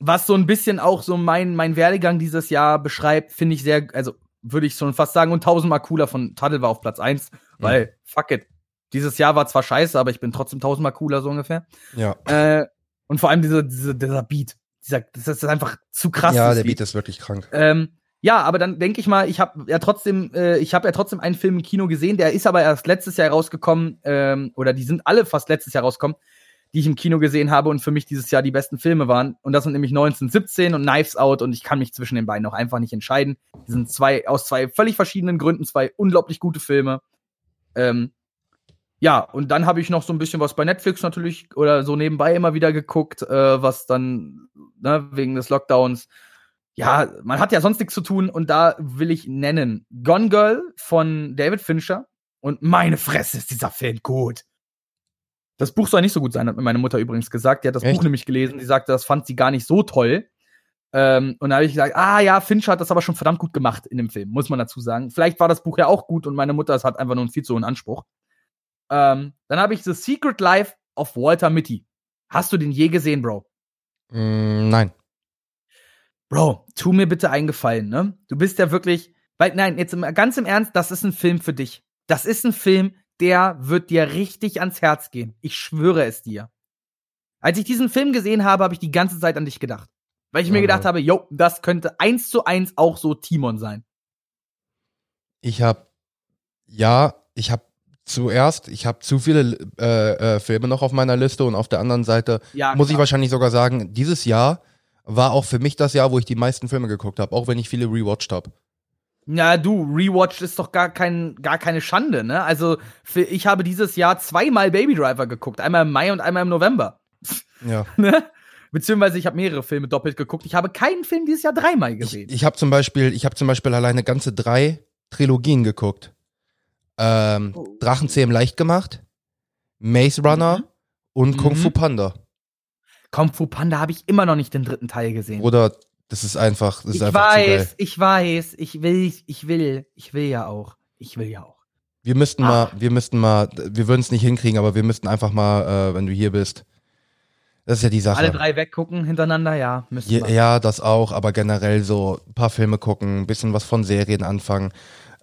Was so ein bisschen auch so mein, mein Werdegang dieses Jahr beschreibt, finde ich sehr, also würde ich schon fast sagen, und tausendmal cooler von Taddel war auf Platz 1, weil, fuck it. Dieses Jahr war zwar scheiße, aber ich bin trotzdem tausendmal cooler, so ungefähr. Ja. Äh, und vor allem diese, diese, dieser Beat. Dieser, das ist einfach zu krass. ja, der. Beat ist wirklich krank. Ähm, ja, aber dann denke ich mal, ich habe ja trotzdem, äh, ich habe ja trotzdem einen Film im Kino gesehen, der ist aber erst letztes Jahr rausgekommen, ähm, oder die sind alle fast letztes Jahr rausgekommen, die ich im Kino gesehen habe und für mich dieses Jahr die besten Filme waren. Und das sind nämlich 1917 und Knives Out und ich kann mich zwischen den beiden auch einfach nicht entscheiden. Die sind zwei, aus zwei völlig verschiedenen Gründen, zwei unglaublich gute Filme. Ähm, ja, und dann habe ich noch so ein bisschen was bei Netflix natürlich oder so nebenbei immer wieder geguckt, äh, was dann, ne, wegen des Lockdowns ja, man hat ja sonst nichts zu tun und da will ich nennen Gone Girl von David Fincher und meine Fresse ist dieser Film gut. Das Buch soll nicht so gut sein, hat mir meine Mutter übrigens gesagt. Die hat das Echt? Buch nämlich gelesen. Die sagte, das fand sie gar nicht so toll. Ähm, und da habe ich gesagt, ah ja, Fincher hat das aber schon verdammt gut gemacht in dem Film, muss man dazu sagen. Vielleicht war das Buch ja auch gut und meine Mutter es hat einfach nur einen viel zu hohen Anspruch. Ähm, dann habe ich The Secret Life of Walter Mitty. Hast du den je gesehen, Bro? Mm, nein. Bro, tu mir bitte einen Gefallen, ne? Du bist ja wirklich, weil, nein, jetzt im, ganz im Ernst, das ist ein Film für dich. Das ist ein Film, der wird dir richtig ans Herz gehen. Ich schwöre es dir. Als ich diesen Film gesehen habe, habe ich die ganze Zeit an dich gedacht. Weil ich mir gedacht habe, yo, das könnte eins zu eins auch so Timon sein. Ich habe, ja, ich habe zuerst, ich habe zu viele äh, äh, Filme noch auf meiner Liste und auf der anderen Seite Ja, muss ich wahrscheinlich sogar sagen, dieses Jahr war auch für mich das Jahr, wo ich die meisten Filme geguckt habe, auch wenn ich viele rewatcht habe. Ja, du, Rewatch ist doch gar, kein, gar keine Schande, ne? Also, für, ich habe dieses Jahr zweimal Baby Driver geguckt. Einmal im Mai und einmal im November. Ja. ne? Beziehungsweise ich habe mehrere Filme doppelt geguckt. Ich habe keinen Film dieses Jahr dreimal Ich, gesehen. ich habe zum Beispiel, ich habe zum Beispiel alleine ganze drei Trilogien geguckt. Ähm, Oh. Drachenzähmen leicht gemacht, Maze Runner Mhm. und Kung Mhm. Fu Panda. Kung Fu Panda habe ich immer noch nicht den dritten Teil gesehen. Oder das ist einfach, das ist ich einfach zu geil. weiß, ich weiß, ich will, ich will, ich will ja auch. Ich will ja auch. Wir müssten Ah. mal, wir müssten mal, wir würden es nicht hinkriegen, aber wir müssten einfach mal, äh, wenn du hier bist. Das ist ja die Sache. Alle drei weggucken hintereinander, ja, müssen Ja, ja, das auch, aber generell so ein paar Filme gucken, ein bisschen was von Serien anfangen.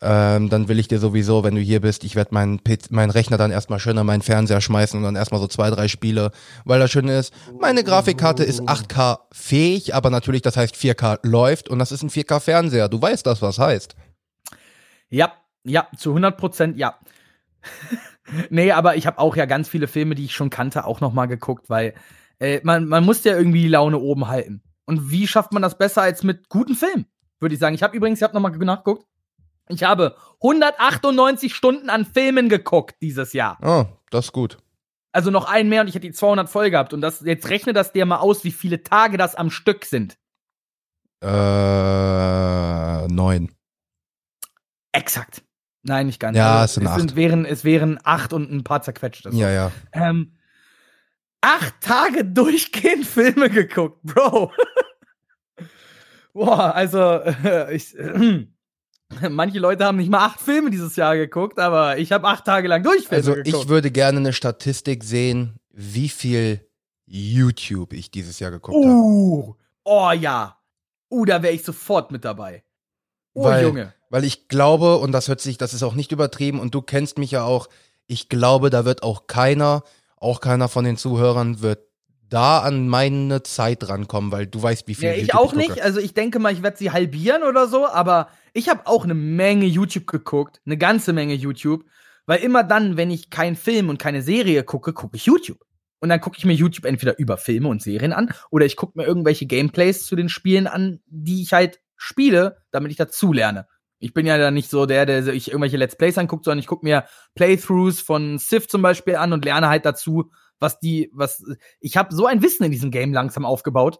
Ähm, dann will ich dir sowieso, wenn du hier bist, ich werde meinen PC meinen Rechner dann erstmal schön an meinen Fernseher schmeißen und dann erstmal so zwei, drei Spiele, weil das Schöne ist, meine Grafikkarte ist 8K fähig, aber natürlich, das heißt 4K läuft und das ist ein 4K Fernseher. Du weißt das, was heißt. Ja, ja, zu 100 Prozent, ja. nee, aber ich habe auch ja ganz viele Filme, die ich schon kannte, auch noch mal geguckt, weil äh, man, man muss ja irgendwie die Laune oben halten. Und wie schafft man das besser als mit guten Filmen? Würde ich sagen. Ich habe übrigens, ich habe noch mal nachgeguckt. Ich habe 198 Stunden an Filmen geguckt dieses Jahr. Oh, das ist gut. Also noch einen mehr und ich hätte die 200 voll gehabt. Und das, jetzt rechne das dir mal aus, wie viele Tage das am Stück sind. Äh, neun. Exakt. Nein, nicht ganz. Ja, Also, es sind acht. Sind, wären, es wären acht und ein paar zerquetschte. Ja, ja. Ähm, acht Tage durchgehend Filme geguckt, Bro. Boah, also äh, ich, äh, manche Leute haben nicht mal acht Filme dieses Jahr geguckt, aber ich habe acht Tage lang durch Filme Also geguckt. ich würde gerne eine Statistik sehen, wie viel YouTube ich dieses Jahr geguckt habe. uh, oh ja. Uh, da wäre ich sofort mit dabei. Oh, Weil- Junge. Weil ich glaube, und das hört sich, das ist auch nicht übertrieben, und du kennst mich ja auch, ich glaube, da wird auch keiner, auch keiner von den Zuhörern wird da an meine Zeit rankommen, weil du weißt, wie viel Ja, ich YouTube auch gucke. nicht. Also ich denke mal, ich werde sie halbieren oder so, aber ich habe auch eine Menge YouTube geguckt, eine ganze Menge YouTube, weil immer dann, wenn ich keinen Film und keine Serie gucke, gucke ich YouTube. Und dann gucke ich mir YouTube entweder über Filme und Serien an oder ich gucke mir irgendwelche Gameplays zu den Spielen an, die ich halt spiele, damit ich dazu lerne. Ich bin ja dann nicht so der, der sich irgendwelche Let's Plays anguckt, sondern ich gucke mir Playthroughs von Civ zum Beispiel an und lerne halt dazu, was die, was. Ich habe so ein Wissen in diesem Game langsam aufgebaut.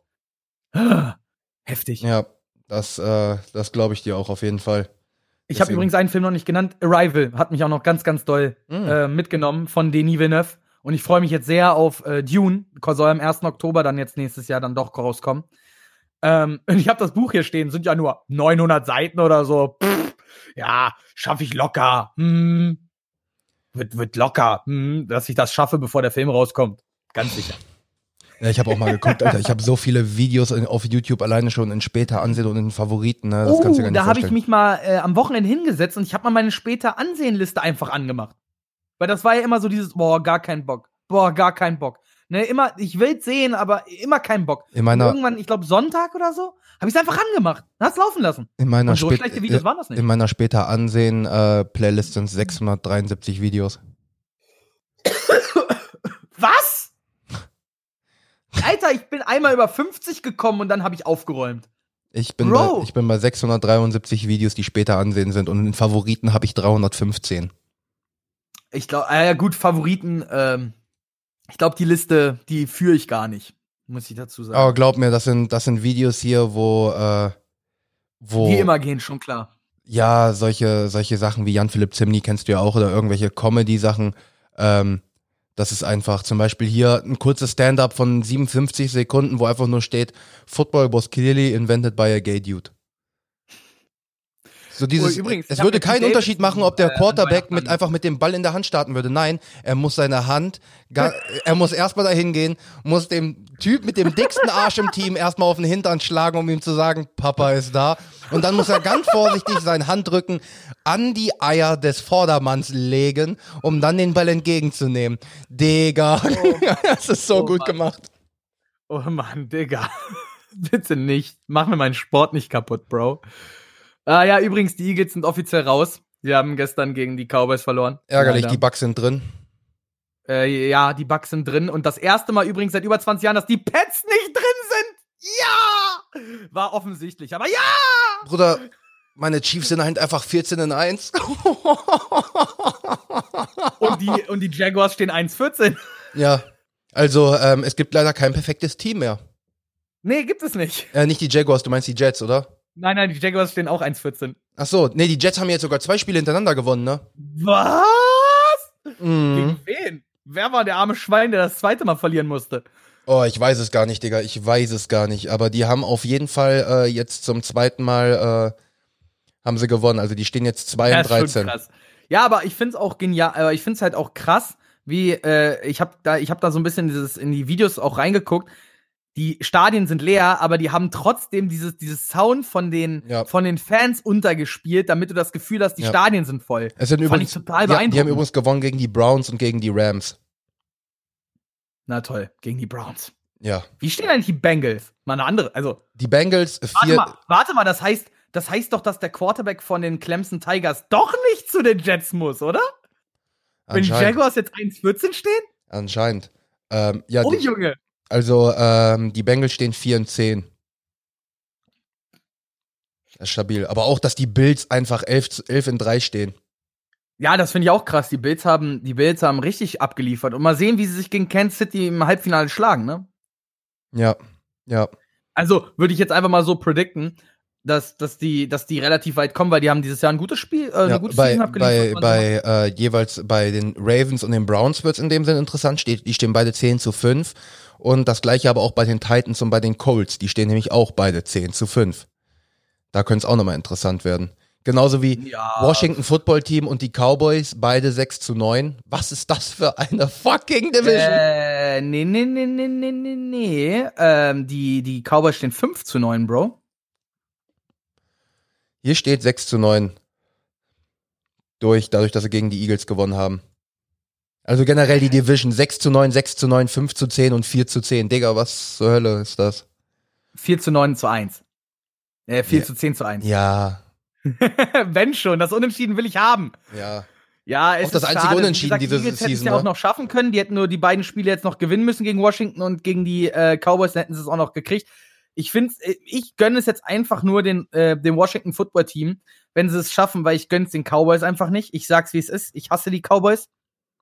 Heftig. Ja, das, äh, das glaube ich dir auch auf jeden Fall. ich habe übrigens einen Film noch nicht genannt. Arrival hat mich auch noch ganz, ganz doll Mm. äh, mitgenommen von Denis Villeneuve. Und ich freue mich jetzt sehr auf äh, Dune. Soll am 1. Oktober dann jetzt nächstes Jahr dann doch rauskommen. Ähm, und ich habe das Buch hier stehen, sind ja nur 900 Seiten oder so. Pff, ja, schaffe ich locker. Hm. Wird, wird locker, hm, dass ich das schaffe, bevor der Film rauskommt. Ganz sicher. Ja, ich habe auch mal geguckt, Alter. Ich habe so viele Videos in, auf YouTube alleine schon in später ansehen und in Favoriten. Ne? Das kannst du dir gar oh, nicht da habe ich mich mal äh, am Wochenende hingesetzt und ich habe mal meine später Ansehenliste einfach angemacht. Weil das war ja immer so dieses, boah, gar kein Bock. Boah, gar kein Bock. Ne, immer, ich will's sehen, aber immer kein Bock. in Und meiner, irgendwann, ich glaube Sonntag oder so, habe ich es einfach angemacht. Hast laufen lassen. in meiner, Und so schlechte Videos äh, waren das nicht. in meiner später ansehen äh, Playlist sind 673 Videos. Alter, ich bin einmal über 50 gekommen und dann habe ich aufgeräumt. Ich bin, Bro. bei, ich bin bei 673 Videos, die später ansehen sind und in Favoriten habe ich 315. Ich glaube, äh, ja gut, Favoriten, ähm, ich glaube, die Liste, die führe ich gar nicht, muss ich dazu sagen. Aber glaub mir, das sind, das sind Videos hier, wo, äh, wo Die immer gehen, schon klar. ja, solche, solche Sachen wie Jan-Philipp Zimny kennst du ja auch oder irgendwelche Comedy-Sachen. Ähm, das ist einfach zum Beispiel hier ein kurzes Stand-up von 57 Sekunden, wo einfach nur steht, Football was clearly invented by a gay dude. So dieses, Oh, übrigens, es würde keinen Unterschied machen, ob der äh, Quarterback mit einfach mit dem Ball in der Hand starten würde. Nein, er muss seine Hand, ga- er muss erstmal dahin gehen, muss dem Typ mit dem dicksten Arsch im Team erstmal auf den Hintern schlagen, um ihm zu sagen, Papa ist da. Und dann muss er ganz vorsichtig seinen Handrücken an die Eier des Vordermanns legen, um dann den Ball entgegenzunehmen. Digga, das ist so Oh gut Mann. gemacht. Oh Mann, Digga. Bitte nicht. Mach mir meinen Sport nicht kaputt, Bro. Ah ja, übrigens, die Eagles sind offiziell raus. Sie haben gestern gegen die Cowboys verloren. Ärgerlich, Leider. die Bugs sind drin. Äh, ja, die Bucks sind drin. Und das erste Mal übrigens seit über 20 Jahren, dass die Pets nicht drin sind. Ja! War offensichtlich. Aber ja! Bruder, meine Chiefs sind halt einfach 14 in 1. Und die, und die Jaguars stehen 1-14. ja, also ähm, es gibt leider kein perfektes Team mehr. Nee, gibt es nicht. Äh, nicht die Jaguars, du meinst die Jets, oder? Nein, nein, die Jaguars stehen auch 1-14. Ach so, nee, die Jets haben jetzt sogar zwei Spiele hintereinander gewonnen, ne? Was? Mhm. Gegen wen? Wer war der arme Schwein, der das zweite Mal verlieren musste? Oh, ich weiß es gar nicht, Digga. Ich weiß es gar nicht. Aber die haben auf jeden Fall äh, jetzt zum zweiten Mal äh, haben sie gewonnen. Also die stehen jetzt 2 Ja, und ist schon 13. krass. Ja, aber ich find's auch genial, aber ich find's halt auch krass, wie äh, ich habe da ich habe da so ein bisschen dieses in die Videos auch reingeguckt. Die Stadien sind leer, aber die haben trotzdem dieses dieses Sound von den Ja. von den Fans untergespielt, damit du das Gefühl hast, die Ja. Stadien sind voll. Es sind Fand übrigens, ich total die, die haben beeindruckend. übrigens gewonnen gegen die Browns und gegen die Rams. Na toll, gegen die Browns. Ja. Wie stehen eigentlich die Bengals? Mal eine andere, also Die Bengals warte vier. mal, warte mal, das heißt, das heißt doch, dass der Quarterback von den Clemson Tigers doch nicht zu den Jets muss, oder? Wenn die. Jaguars jetzt 1-14 stehen? anscheinend. Ähm, ja, Oh die, Junge. Also ähm, die Bengals stehen 4 und 10. Das ist stabil. Aber auch, dass die Bills einfach 11, zu- 11 in 3 stehen. Ja, das finde ich auch krass. Die Bills haben, die Bills haben richtig abgeliefert. Und mal sehen, wie sie sich gegen Kansas City im Halbfinale schlagen, ne? Ja. Ja. Also würde ich jetzt einfach mal so predikten. Dass, dass, die, dass die relativ weit kommen, weil die haben dieses Jahr ein gutes Spiel, äh, eine Ja, gute bei bei, bei äh, jeweils bei den Ravens und den Browns wird's in dem Sinne interessant. Steht, die stehen beide 10 zu 5. Und das gleiche aber auch bei den Titans und bei den Colts. Die stehen nämlich auch beide 10 zu 5. Da könnte es auch nochmal interessant werden. Genauso wie Ja. Washington Football Team und die Cowboys, beide 6 zu 9. Was ist das für eine fucking Division? Äh, nee, nee, nee, nee, nee, nee, nee. Ähm, die, die Cowboys stehen 5 zu 9, Bro. Hier steht 6 zu 9. Durch, dadurch, dass sie gegen die Eagles gewonnen haben. Also generell die Division 6 zu 9, 6 zu 9, 5 zu 10 und 4 zu 10. Digga, was zur Hölle ist das? 4 zu 9 zu 1. Äh, 4 Ja. zu 10 zu 1. Ja, Wenn schon, das Unentschieden will ich haben. ja. Ja, es Auch das ist einzige schade. Unentschieden diese die Eagles hätten es Season, ja auch ne? noch schaffen können. Die hätten nur die beiden Spiele jetzt noch gewinnen müssen gegen Washington und gegen die äh, Cowboys, dann hätten sie es auch noch gekriegt. Ich finde, ich gönne es jetzt einfach nur den, äh, dem Washington Football Team, wenn sie es schaffen, weil ich gönne es den Cowboys einfach nicht. Ich sag's, wie es ist. Ich hasse die Cowboys.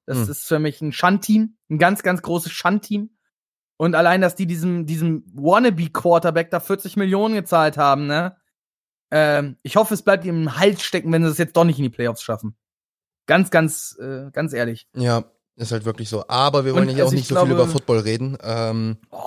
Das Hm. ist für mich ein Schandteam, ein ganz, ganz großes Schandteam. Und allein, dass die diesem, diesem Wannabe-Quarterback da 40 Millionen gezahlt haben, ne? Ähm, ich hoffe, es bleibt ihm im Hals stecken, wenn sie es jetzt doch nicht in die Playoffs schaffen. Ganz, ganz, äh, ganz ehrlich. Ja, ist halt wirklich so. Aber wir wollen Und hier also auch ich nicht so viel glaube- über Football reden. Ähm, Oh,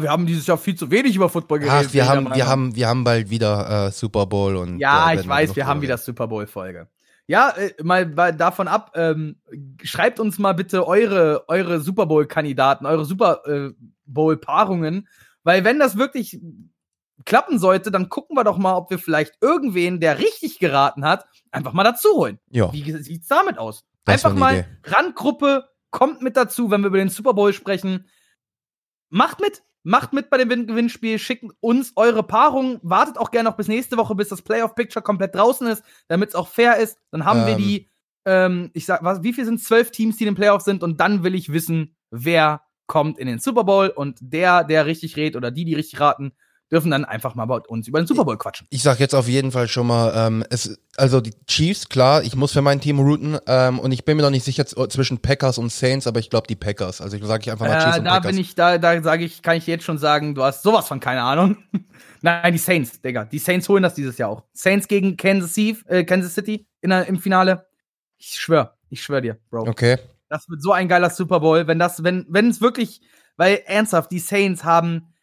wir haben dieses Jahr viel zu wenig über Football geredet. ach, wir haben, wir Meinung. haben, wir haben bald wieder äh, Super Bowl und. Ja, äh, ich weiß, wir haben wieder Super Bowl-Folge. Ja, äh, mal, mal davon ab, ähm, schreibt uns mal bitte eure, eure Super Bowl-Kandidaten, eure Super äh, Bowl-Paarungen, weil wenn das wirklich klappen sollte, dann gucken wir doch mal, ob wir vielleicht irgendwen, der richtig geraten hat, einfach mal dazu holen. Ja, Wie sieht's damit aus? Das Einfach mal Randgruppe, kommt mit dazu, wenn wir über den Super Bowl sprechen. Macht mit, macht mit bei dem Gewinn- Gewinnspiel, schickt uns eure Paarung, wartet auch gerne noch bis nächste Woche, bis das Playoff Picture komplett draußen ist, damit es auch fair ist. Dann haben wir Ähm. die, ähm, ich sag, was, wie viel sind zwölf Teams, die in den Playoffs sind und dann will ich wissen, wer kommt in den Super Bowl und der, der richtig rät oder die, die richtig raten, dürfen dann einfach mal bei uns über den Super Bowl quatschen. ich sag jetzt auf jeden Fall schon mal, ähm, es, also die Chiefs, klar, ich muss für mein Team routen ähm, und ich bin mir noch nicht sicher z- zwischen Packers und Saints, aber ich glaube die Packers. Also ich sage ich einfach mal Chiefs Äh, und da Packers. bin ich, da, da sage ich, kann ich jetzt schon sagen, du hast sowas von keine Ahnung. Nein, die Saints, Digga. Die Saints holen das dieses Jahr auch. Saints gegen Kansas City, äh, Kansas City in im Finale. Ich schwör, ich schwör dir, Bro. okay. Das wird so ein geiler Super Bowl, wenn das, wenn, wenn es wirklich, weil ernsthaft, die Saints haben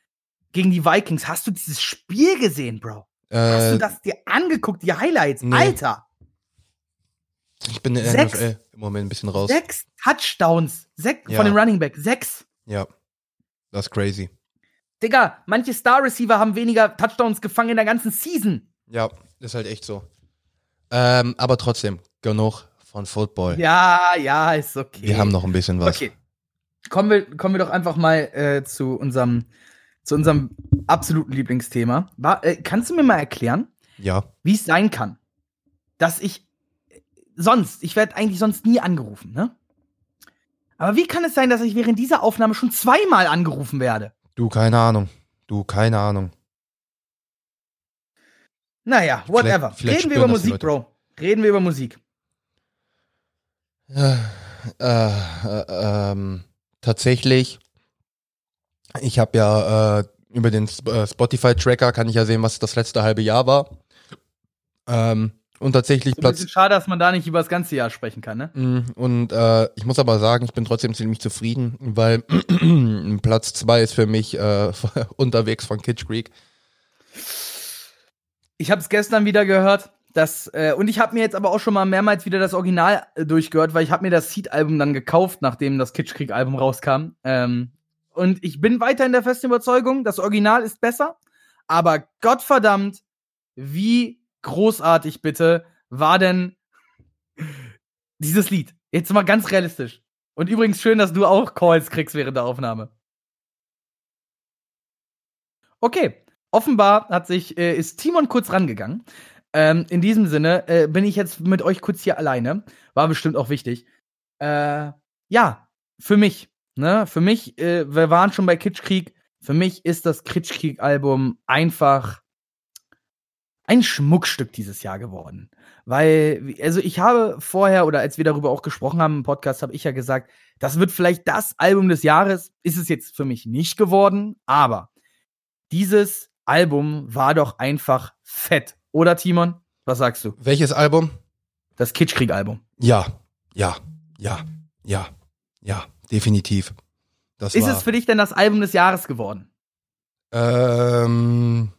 gegen die Vikings, hast du dieses Spiel gesehen, Bro? Hast Äh, du das dir angeguckt, die Highlights? nee. Alter, ich bin in der Sechs? NFL im Moment ein bisschen raus. sechs Touchdowns, sechs Ja. von den Running Back, sechs. Ja, das ist crazy. Digga, manche Star Receiver haben weniger Touchdowns gefangen in der ganzen Season. Ja, ist halt echt so. Ähm, aber trotzdem, genug von Football. Ja, ja, ist okay. Wir haben noch ein bisschen was. Okay. Kommen wir, kommen wir doch einfach mal äh, zu unserem, zu unserem absoluten Lieblingsthema. War, äh, kannst du mir mal erklären, Ja. wie es sein kann, dass ich äh, sonst, ich werde eigentlich sonst nie angerufen, ne? Aber wie kann es sein, dass ich während dieser Aufnahme schon zweimal angerufen werde? Du, keine Ahnung. Du, keine Ahnung. Naja, whatever. vielleicht Reden wir über Musik. Bro. Reden wir über Musik. Äh, äh, ähm, tatsächlich, ich habe ja äh, über den äh, Spotify-Tracker kann ich ja sehen, was das letzte halbe Jahr war. Ähm, und tatsächlich Platz schade, dass man da nicht über das ganze Jahr sprechen kann, ne? Mm, Und äh, ich muss aber sagen, ich bin trotzdem ziemlich zufrieden, weil Platz zwei ist für mich äh, unterwegs von Kitsch Creek. Ich habe es gestern wieder gehört. Das, äh, und ich habe mir jetzt aber auch schon mal mehrmals wieder das Original äh, durchgehört, weil ich habe mir das Seed-Album dann gekauft, nachdem das Kitschkrieg-Album rauskam. Ähm, und ich bin weiter in der festen Überzeugung, das Original ist besser. Aber Gottverdammt, wie großartig bitte war denn dieses Lied? Jetzt mal ganz realistisch. Und übrigens schön, dass du auch Calls kriegst während der Aufnahme. Okay, offenbar hat sich, äh, ist Timon kurz rangegangen. Ähm, in diesem Sinne äh, bin ich jetzt mit euch kurz hier alleine. War bestimmt auch wichtig. Äh, ja, für mich. Ne? Für mich, äh, wir waren schon bei Kitschkrieg. Für mich ist das Kitschkrieg-Album einfach ein Schmuckstück dieses Jahr geworden. Weil, also ich habe vorher, oder als wir darüber auch gesprochen haben im Podcast, habe ich ja gesagt, das wird vielleicht das Album des Jahres. Ist es jetzt für mich nicht geworden, aber dieses Album war doch einfach fett. Oder, Timon? Was sagst du? Welches Album? Das Kitschkrieg-Album. Ja, ja, ja, ja, ja, definitiv. Das Ist war, es für dich denn das Album des Jahres geworden? Ähm,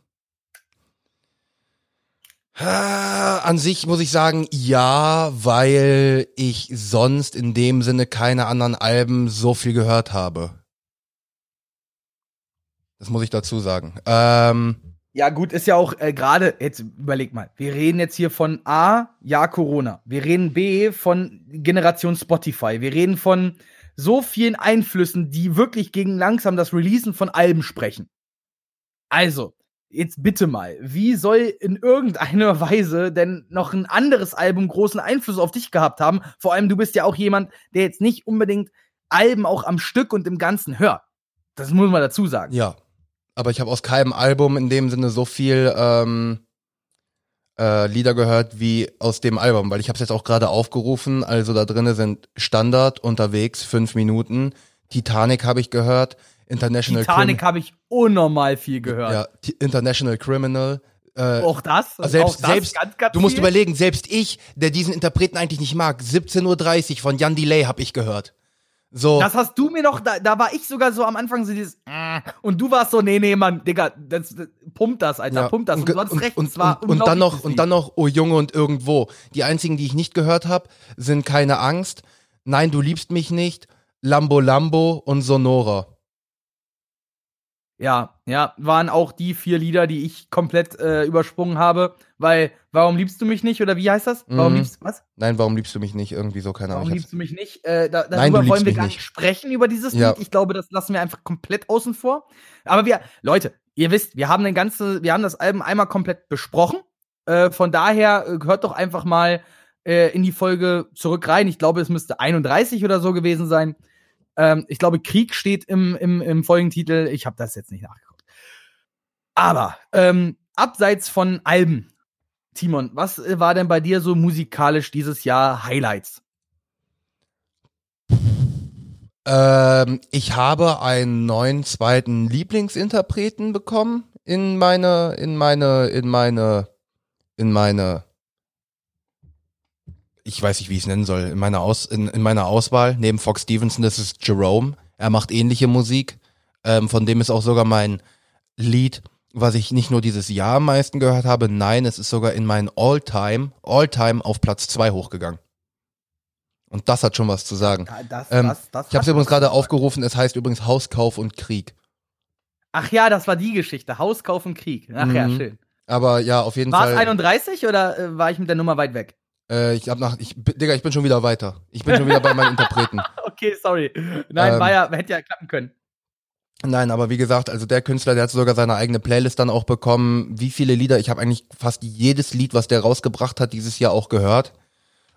äh, an sich muss ich sagen, ja, weil ich sonst in dem Sinne keine anderen Alben so viel gehört habe. Das muss ich dazu sagen. Ähm, Ja, gut, ist ja auch äh, gerade, jetzt überleg mal, wir reden jetzt hier von A, ja, Corona. Wir reden B von Generation Spotify. Wir reden von so vielen Einflüssen, die wirklich gegen langsam das Releasen von Alben sprechen. Also, jetzt bitte mal, wie soll in irgendeiner Weise denn noch ein anderes Album großen Einfluss auf dich gehabt haben? Vor allem, du bist ja auch jemand, der jetzt nicht unbedingt Alben auch am Stück und im Ganzen hört. Das muss man dazu sagen. ja. Aber ich habe aus keinem Album in dem Sinne so viel ähm, äh, Lieder gehört wie aus dem Album, weil ich habe es jetzt auch gerade aufgerufen. Also da drinne sind Standard unterwegs, fünf Minuten. Titanic habe ich gehört. International Titanic habe ich unnormal viel gehört. Ja, T- International Criminal. Äh, Auch das? selbst, auch das selbst, ganz, ganz du musst viel? überlegen, selbst ich, der diesen Interpreten eigentlich nicht mag, 17.30 Uhr von Jan Delay habe ich gehört. So, Das hast du mir noch, da, da war ich sogar so am Anfang so dieses, äh, und du warst so, nee, nee, Mann, Digga, das, das, pumpt das, Alter, ja, pumpt das. Und, ge- du hast und, recht, und, es war und, und dann noch, und dann noch, oh Junge und irgendwo. Die einzigen, die ich nicht gehört habe, sind keine Angst, Nein, du liebst mich nicht, Lambo Lambo und Sonora. Ja, ja, waren auch die vier Lieder, die ich komplett äh, übersprungen habe, weil, warum liebst du mich nicht? Oder wie heißt das? Warum Mhm. liebst was? Nein, warum liebst du mich nicht? Irgendwie so, keine Ahnung. Warum liebst du mich nicht? Äh, da, Nein, darüber du liebst wollen wir gar nicht. sprechen über dieses Ja. Lied. Ich glaube, das lassen wir einfach komplett außen vor. Aber wir, Leute, ihr wisst, wir haben den ganze, wir haben das Album einmal komplett besprochen. Äh, von daher äh, hört doch einfach mal äh, in die Folge zurück rein. Ich glaube, es müsste 31 oder so gewesen sein. Ähm, ich glaube, Krieg steht im, im, im Folgentitel. Ich habe das jetzt nicht nachgeguckt. Aber ähm, abseits von Alben, Timon, was äh, war denn bei dir so musikalisch dieses Jahr Highlights? Ähm, ich habe einen neuen zweiten Lieblingsinterpreten bekommen in meine, in meine, in meine, in meine, ich weiß nicht, wie ich es nennen soll, in meiner, Aus, in, in meiner Auswahl. Neben Fox Stevenson, das ist Jerome. Er macht ähnliche Musik. Ähm, von dem ist auch sogar mein Lied, was ich nicht nur dieses Jahr am meisten gehört habe, nein, es ist sogar in meinen All-Time, All-Time auf Platz zwei hochgegangen. Und das hat schon was zu sagen. Da- Das, Ähm, das, das Ich habe es übrigens gerade aufgerufen, es heißt übrigens Hauskauf und Krieg. Ach ja, das war die Geschichte. Hauskauf und Krieg. Ach ja, Mhm. schön. Aber ja, auf jeden War es Fall. 31 oder äh, war ich mit der Nummer weit weg? Äh, ich hab nach, ich, Digga, ich bin schon wieder weiter. Ich bin schon wieder bei meinen Interpreten. Okay, sorry. Nein, Ähm, war ja, hätte ja klappen können. Nein, aber wie gesagt, also der Künstler, der hat sogar seine eigene Playlist dann auch bekommen. Wie viele Lieder? Ich habe eigentlich fast jedes Lied, was der rausgebracht hat, dieses Jahr auch gehört.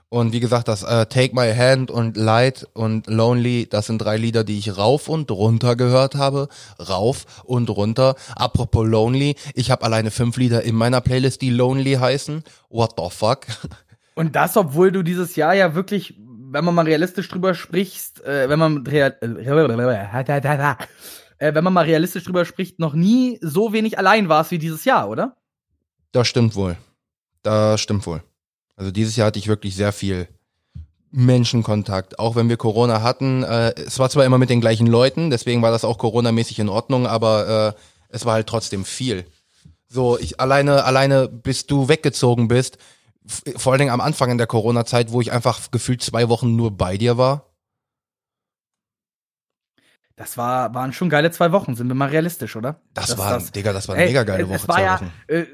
Und wie gesagt, das äh, Take My Hand und Light und Lonely, das sind drei Lieder, die ich rauf und runter gehört habe. Rauf und runter. Apropos Lonely, ich habe alleine fünf Lieder in meiner Playlist, die Lonely heißen. What the fuck? Und das, obwohl du dieses Jahr ja wirklich, wenn man mal realistisch drüber sprichst, äh, wenn man real, äh, wenn man mal realistisch drüber spricht, noch nie so wenig allein warst wie dieses Jahr, oder? Das stimmt wohl. Das stimmt wohl. Also dieses Jahr hatte ich wirklich sehr viel Menschenkontakt. Auch wenn wir Corona hatten, äh, es war zwar immer mit den gleichen Leuten, deswegen war das auch Corona-mäßig in Ordnung, aber äh, es war halt trotzdem viel. So, ich alleine, alleine, bis du weggezogen bist, vor allen Dingen am Anfang in der Corona-Zeit, wo ich einfach gefühlt zwei Wochen nur bei dir war. Das war, waren schon geile zwei Wochen, sind wir mal realistisch, oder? Das, Das- war, das- Digga, das war eine Ey, mega geile es Woche, war ja, Wochen. äh,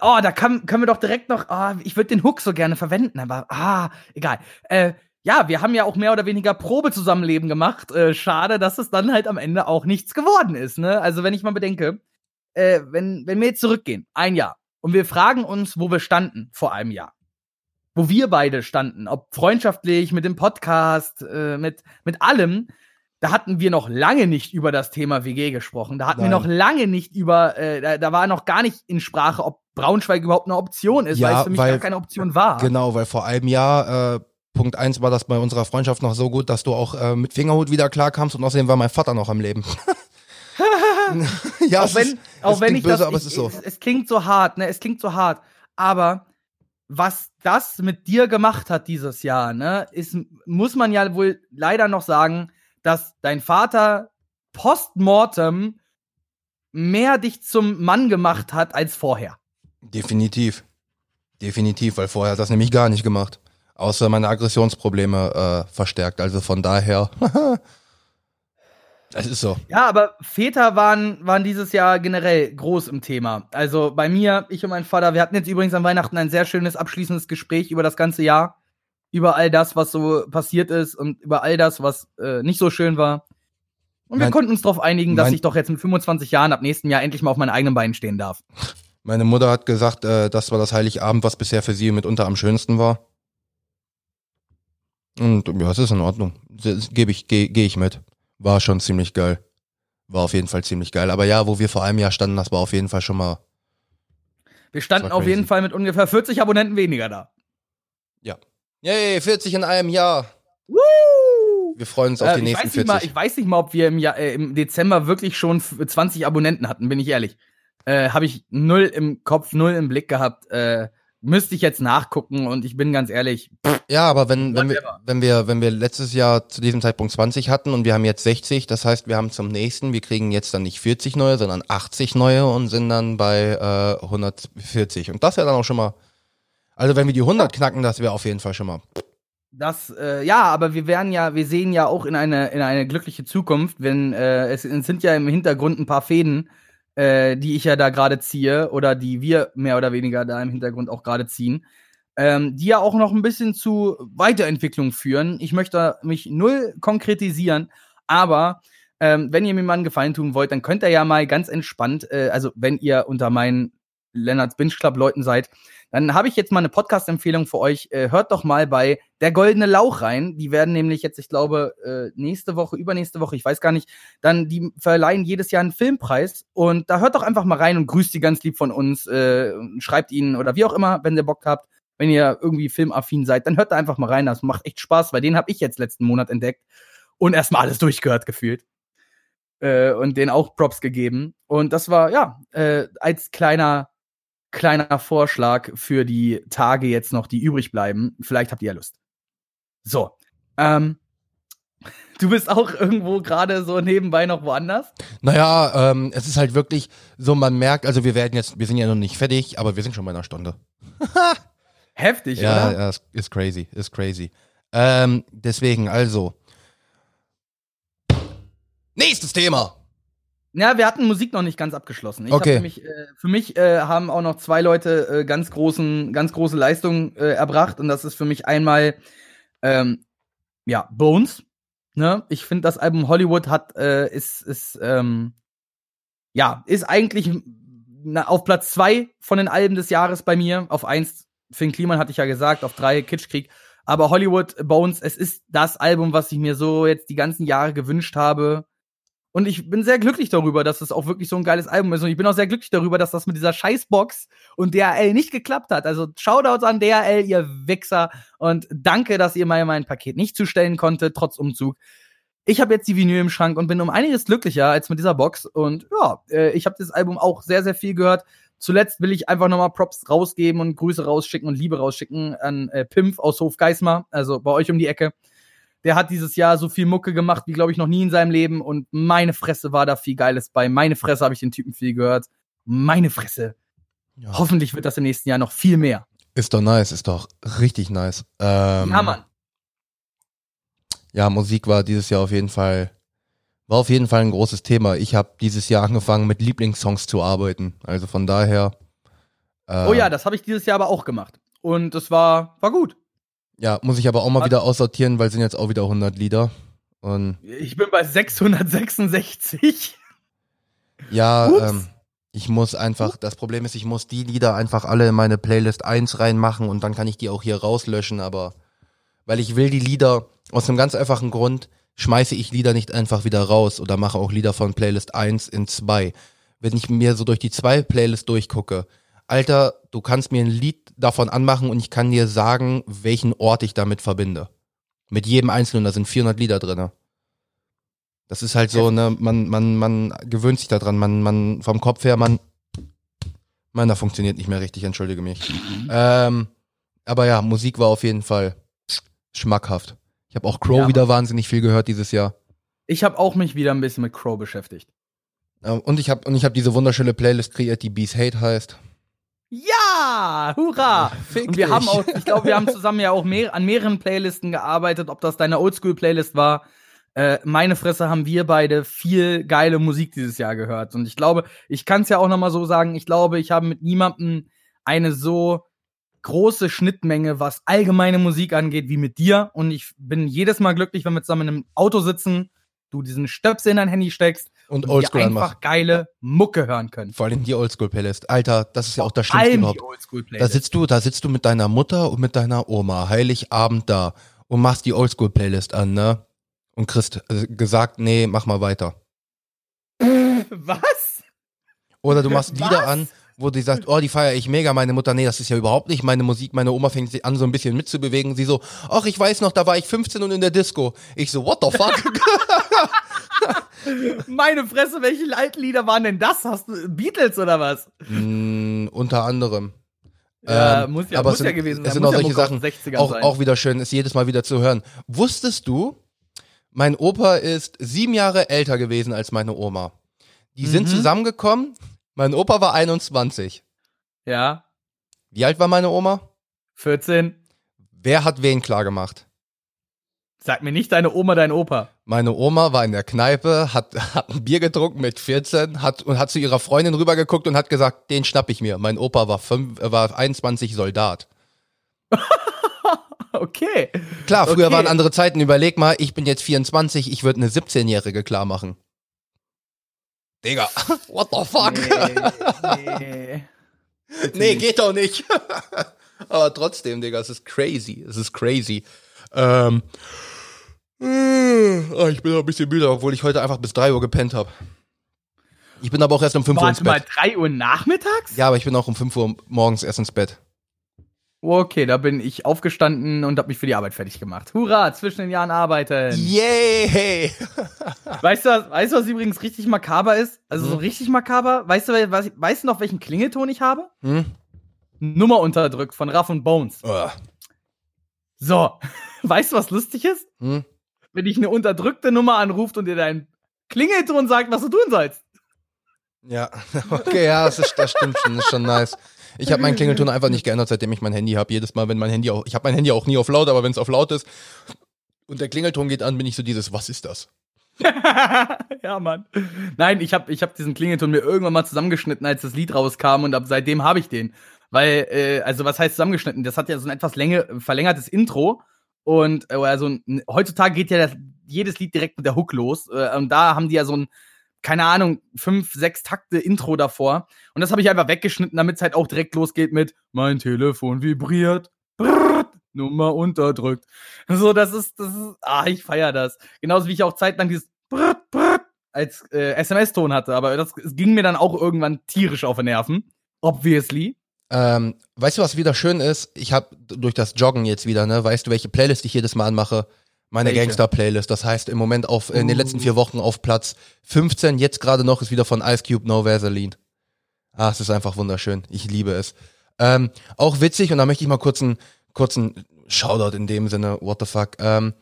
oh, da kann, können wir doch direkt noch, ah, ich würde den Hook so gerne verwenden, aber ah, egal. Äh, ja, wir haben ja auch mehr oder weniger Probezusammenleben gemacht. Äh, schade, dass es dann halt am Ende auch nichts geworden ist, ne? Also, wenn ich mal bedenke, äh, wenn, wenn wir jetzt zurückgehen, ein Jahr, und wir fragen uns, wo wir standen vor einem Jahr. Wo wir beide standen, ob freundschaftlich, mit dem Podcast, äh, mit, mit allem, da hatten wir noch lange nicht über das Thema WG gesprochen. Da hatten wir Nein. noch lange nicht über, äh, da, da war noch gar nicht in Sprache, ob Braunschweig überhaupt eine Option ist, Ja, weil es für mich weil- gar keine Option war. Genau, weil vor einem Jahr, äh, Punkt eins war das bei unserer Freundschaft noch so gut, dass du auch äh, mit Fingerhut wieder klarkamst und außerdem war mein Vater noch am Leben. ja, auch es wenn, ist, auch wenn klingt ich böse, das, aber ich, es ist so. Es, es klingt so hart, ne? Es klingt so hart. Aber was das mit dir gemacht hat dieses Jahr, ne, ist, muss man ja wohl leider noch sagen, dass dein Vater postmortem mehr dich zum Mann gemacht hat als vorher. Definitiv. Definitiv, weil vorher hat das nämlich gar nicht gemacht. Außer meine Aggressionsprobleme äh, verstärkt. Also von daher. Es ist so. Ja, aber Väter waren, waren dieses Jahr generell groß im Thema. Also bei mir, ich und mein Vater, wir hatten jetzt übrigens an Weihnachten ein sehr schönes abschließendes Gespräch über das ganze Jahr. Über all das, was so passiert ist und über all das, was äh, nicht so schön war. Und wir Mein- konnten uns darauf einigen, dass mein- ich doch jetzt mit 25 Jahren ab nächsten Jahr endlich mal auf meinen eigenen Beinen stehen darf. Meine Mutter hat gesagt, äh, das war das Heiligabend, was bisher für sie mitunter am schönsten war. Und ja, es ist in Ordnung. Gebe ich, gehe geh ich mit. War schon ziemlich geil. War auf jeden Fall ziemlich geil. Aber ja, wo wir vor einem Jahr standen, das war auf jeden Fall schon mal. Wir standen auf jeden. Fall mit ungefähr 40 Abonnenten weniger da. Yay, 40 in einem Jahr. Woo! Wir freuen uns auf Äh, die ich, nächsten weiß nicht mal, 40. ich weiß nicht mal, ob wir im, Jahr, äh, im Dezember wirklich schon f- 20 Abonnenten hatten, bin ich ehrlich. Äh, Habe ich null im Kopf, null im Blick gehabt. Äh, müsste ich jetzt nachgucken und ich bin ganz ehrlich, Ja, aber wenn, wenn, wir, wenn, wir, wenn wir letztes Jahr zu diesem Zeitpunkt 20 hatten und wir haben jetzt 60, das heißt, wir haben zum nächsten, wir kriegen jetzt dann nicht 40 neue, sondern 80 neue und sind dann bei äh, 140. Und das wäre dann auch schon mal. Also wenn wir die 100 knacken, das wäre auf jeden Fall schon mal. das, äh, ja, aber wir werden ja, wir sehen ja auch in eine, in eine glückliche Zukunft, wenn äh, es, es sind ja im Hintergrund ein paar Fäden, äh, die ich ja da gerade ziehe oder die wir mehr oder weniger da im Hintergrund auch gerade ziehen, ähm, die ja auch noch ein bisschen zu Weiterentwicklung führen. Ich möchte mich null konkretisieren, aber ähm, wenn ihr mir mal einen Gefallen tun wollt, dann könnt ihr ja mal ganz entspannt, äh, also wenn ihr unter meinen Lennarts Binge Club Leuten seid, dann habe ich jetzt mal eine Podcast-Empfehlung für euch. Äh, hört doch mal bei Der Goldene Lauch rein. Die werden nämlich jetzt, ich glaube, äh, nächste Woche, übernächste Woche, ich weiß gar nicht, dann die verleihen jedes Jahr einen Filmpreis. Und da hört doch einfach mal rein und grüßt die ganz lieb von uns. Äh, schreibt ihnen oder wie auch immer, wenn ihr Bock habt. Wenn ihr irgendwie filmaffin seid, dann hört da einfach mal rein. Das macht echt Spaß, weil den habe ich jetzt letzten Monat entdeckt und erstmal alles durchgehört gefühlt. Äh, und den auch Props gegeben. Und das war, ja, äh, als kleiner kleiner Vorschlag für die Tage jetzt noch, die übrig bleiben. Vielleicht habt ihr ja Lust. So. Ähm, du bist auch irgendwo gerade so nebenbei noch woanders? Naja, ähm, es ist halt wirklich so, man merkt, also wir werden jetzt, wir sind ja noch nicht fertig, aber wir sind schon bei einer Stunde. Heftig, Ja, oder? ja, ist, ist crazy, ist crazy. Ähm, deswegen, also. Nächstes Thema. Ja, wir hatten Musik noch nicht ganz abgeschlossen. Ich Okay. nämlich, äh, für mich äh, haben auch noch zwei Leute äh, ganz großen, ganz große Leistungen äh, erbracht und das ist für mich einmal ähm, ja Bones. Ne? Ich finde, das Album Hollywood hat äh, ist ist ähm, ja ist eigentlich na, auf Platz zwei von den Alben des Jahres bei mir. Auf eins Finn Kliman hatte ich ja gesagt, auf drei Kitschkrieg. Aber Hollywood Bones, es ist das Album, was ich mir so jetzt die ganzen Jahre gewünscht habe. Und ich bin sehr glücklich darüber, dass es auch wirklich so ein geiles Album ist. Und ich bin auch sehr glücklich darüber, dass das mit dieser Scheißbox und DHL nicht geklappt hat. Also Shoutouts an DHL, ihr Wichser. Und danke, dass ihr mir mein Paket nicht zustellen konntet, trotz Umzug. Ich habe jetzt die Vinyl im Schrank und bin um einiges glücklicher als mit dieser Box. Und ja, äh, ich habe das Album auch sehr, sehr viel gehört. Zuletzt will ich einfach nochmal Props rausgeben und Grüße rausschicken und Liebe rausschicken an äh, Pimpf aus Hof Geismar, also bei euch um die Ecke. Der hat dieses Jahr so viel Mucke gemacht wie, glaube ich, noch nie in seinem Leben. Und meine Fresse war da viel Geiles bei. Meine Fresse habe ich den Typen viel gehört. Meine Fresse. Ja. Hoffentlich wird das im nächsten Jahr noch viel mehr. Ist doch nice, ist doch richtig nice. Ähm, ja, Mann. Ja, Musik war dieses Jahr auf jeden Fall, war auf jeden Fall ein großes Thema. Ich habe dieses Jahr angefangen mit Lieblingssongs zu arbeiten. Also von daher. Äh, Oh ja, das habe ich dieses Jahr aber auch gemacht. Und das war, war gut. Ja, muss ich aber auch mal Hat- wieder aussortieren, weil es sind jetzt auch wieder 100 Lieder. Und Ich bin bei 666. ja, ähm, ich muss einfach, das Problem ist, ich muss die Lieder einfach alle in meine Playlist 1 reinmachen und dann kann ich die auch hier rauslöschen, aber weil ich will die Lieder, aus einem ganz einfachen Grund, schmeiße ich Lieder nicht einfach wieder raus oder mache auch Lieder von Playlist 1 in 2. Wenn ich mir so durch die zwei Playlists durchgucke, Alter, du kannst mir ein Lied davon anmachen und ich kann dir sagen, welchen Ort ich damit verbinde. Mit jedem einzelnen, da sind 400 Lieder drinne. Das ist halt so, ne, man, man, man gewöhnt sich daran, man, man, vom Kopf her, man, meiner funktioniert nicht mehr richtig, entschuldige mich. Ähm, aber ja, Musik war auf jeden Fall schmackhaft. Ich habe auch Crow Ja, wieder wahnsinnig viel gehört dieses Jahr. Ich habe auch mich wieder ein bisschen mit Crow beschäftigt. Ähm, und ich habe und ich habe diese wunderschöne Playlist kreiert, die Bees Hate heißt. Ja, hurra! Fick Und wir dich. haben auch, ich glaube, wir haben zusammen ja auch mehr, an mehreren Playlisten gearbeitet, ob das deine Oldschool-Playlist war. Äh, meine Fresse haben wir beide viel geile Musik dieses Jahr gehört. Und ich glaube, ich kann es ja auch noch mal so sagen, ich glaube, ich habe mit niemandem eine so große Schnittmenge, was allgemeine Musik angeht, wie mit dir. Und ich bin jedes Mal glücklich, wenn wir zusammen in einem Auto sitzen, du diesen Stöpsel in dein Handy steckst Und und Oldschool wir anmachen. einfach geile Mucke hören können. Vor allem die Oldschool-Playlist. Alter, das ist ja auch das Schlimmste allem überhaupt. die Da Oldschool-Playlist. sitzt du, da sitzt du mit deiner Mutter und mit deiner Oma, Heiligabend da und machst die Oldschool-Playlist an, ne? Und kriegst äh, gesagt, nee, mach mal weiter. Was? Oder du machst Was? an, wo die sagt, oh, die feiere ich mega, meine Mutter, nee, das ist ja überhaupt nicht meine Musik. Meine Oma fängt sich an, so ein bisschen mitzubewegen. Sie so, ach, ich weiß noch, da war ich 15 und in der Disco. Ich so, what the fuck? Meine Fresse, welche alten Lieder waren denn das? Hast du Beatles oder was? mm, unter anderem. Ja, Ähm, muss ja, aber muss es ja sind- gewesen sein. Es sind auch ja solche Sachen, den 60ern auch, sein. auch wieder schön, ist jedes Mal wieder zu hören. Wusstest du, mein Opa ist sieben Jahre älter gewesen als meine Oma. Die sind Mhm. zusammengekommen. Mein Opa war 21. Ja, Wie alt war meine Oma? 14. Wer hat wen klar gemacht? Sag mir nicht deine Oma, dein Opa. Meine Oma war in der Kneipe, hat, hat ein Bier getrunken mit 14 hat, und hat zu ihrer Freundin rübergeguckt und hat gesagt, den schnapp ich mir. Mein Opa war, fünf, äh, war 21 Soldat. Okay. Klar, früher Okay. waren andere Zeiten. Überleg mal, ich bin jetzt 24, ich würde eine 17-Jährige klar machen. Digga, what the fuck? Nee. Nee, geht doch nicht. Aber trotzdem, Digga, es ist crazy. Es ist crazy. Ähm, äh, ich bin noch ein bisschen müde, obwohl ich heute einfach bis 3 Uhr gepennt habe. Ich bin aber auch erst um 5 Uhr ins Warte mal, Bett. 3 Uhr nachmittags? Ja, aber ich bin auch um 5 Uhr morgens erst ins Bett. Okay, da bin ich aufgestanden und hab mich für die Arbeit fertig gemacht. Hurra, zwischen den Jahren arbeiten. Yay! Weißt du, was, weißt du, was übrigens richtig makaber ist? Also so Mhm. richtig makaber. Weißt du, was, weißt du noch, welchen Klingelton ich habe? Hm? Nummer unterdrückt von Raff und Bones. Ugh. So, weißt du, was lustig ist? Hm? Wenn dich eine unterdrückte Nummer anruft und dir dein Klingelton sagt, was du tun sollst. Ja, okay, ja, das, ist, das stimmt schon, das ist schon nice. Ich habe meinen Klingelton einfach nicht geändert, seitdem ich mein Handy habe. Jedes Mal, wenn mein Handy auch, ich habe mein Handy auch nie auf laut, aber wenn es auf laut ist und der Klingelton geht an, bin ich so dieses, was ist das? ja, Mann. Nein, ich habe ich hab diesen Klingelton mir irgendwann mal zusammengeschnitten, als das Lied rauskam und ab seitdem habe ich den. Weil, äh, also was heißt zusammengeschnitten? Das hat ja so ein etwas Länge, verlängertes Intro und äh, also heutzutage geht ja das, jedes Lied direkt mit der Hook los äh, und da haben die ja so ein keine Ahnung, fünf, sechs Takte Intro davor. Und das habe ich einfach weggeschnitten, damit es halt auch direkt losgeht mit Mein Telefon vibriert, brrrt, Nummer unterdrückt. So, das ist, das ist, ah, ich feier das. Genauso wie ich auch zeitlang dieses brrrt, brrrt als äh, SMS-Ton hatte, aber das es ging mir dann auch irgendwann tierisch auf den Nerven. Obviously. Ähm, weißt du, was wieder schön ist? Ich habe durch das Joggen jetzt wieder, ne, weißt du, welche Playlist ich jedes Mal anmache? Meine? Gangster-Playlist. Das heißt im Moment auf in den Uh. letzten vier Wochen auf Platz 15, jetzt gerade noch ist wieder von Ice Cube No Vaseline. Ah, es ist einfach wunderschön. Ich liebe es. Ähm, auch witzig, und da möchte ich mal kurz einen kurzen Shoutout in dem Sinne, what the fuck. Ähm,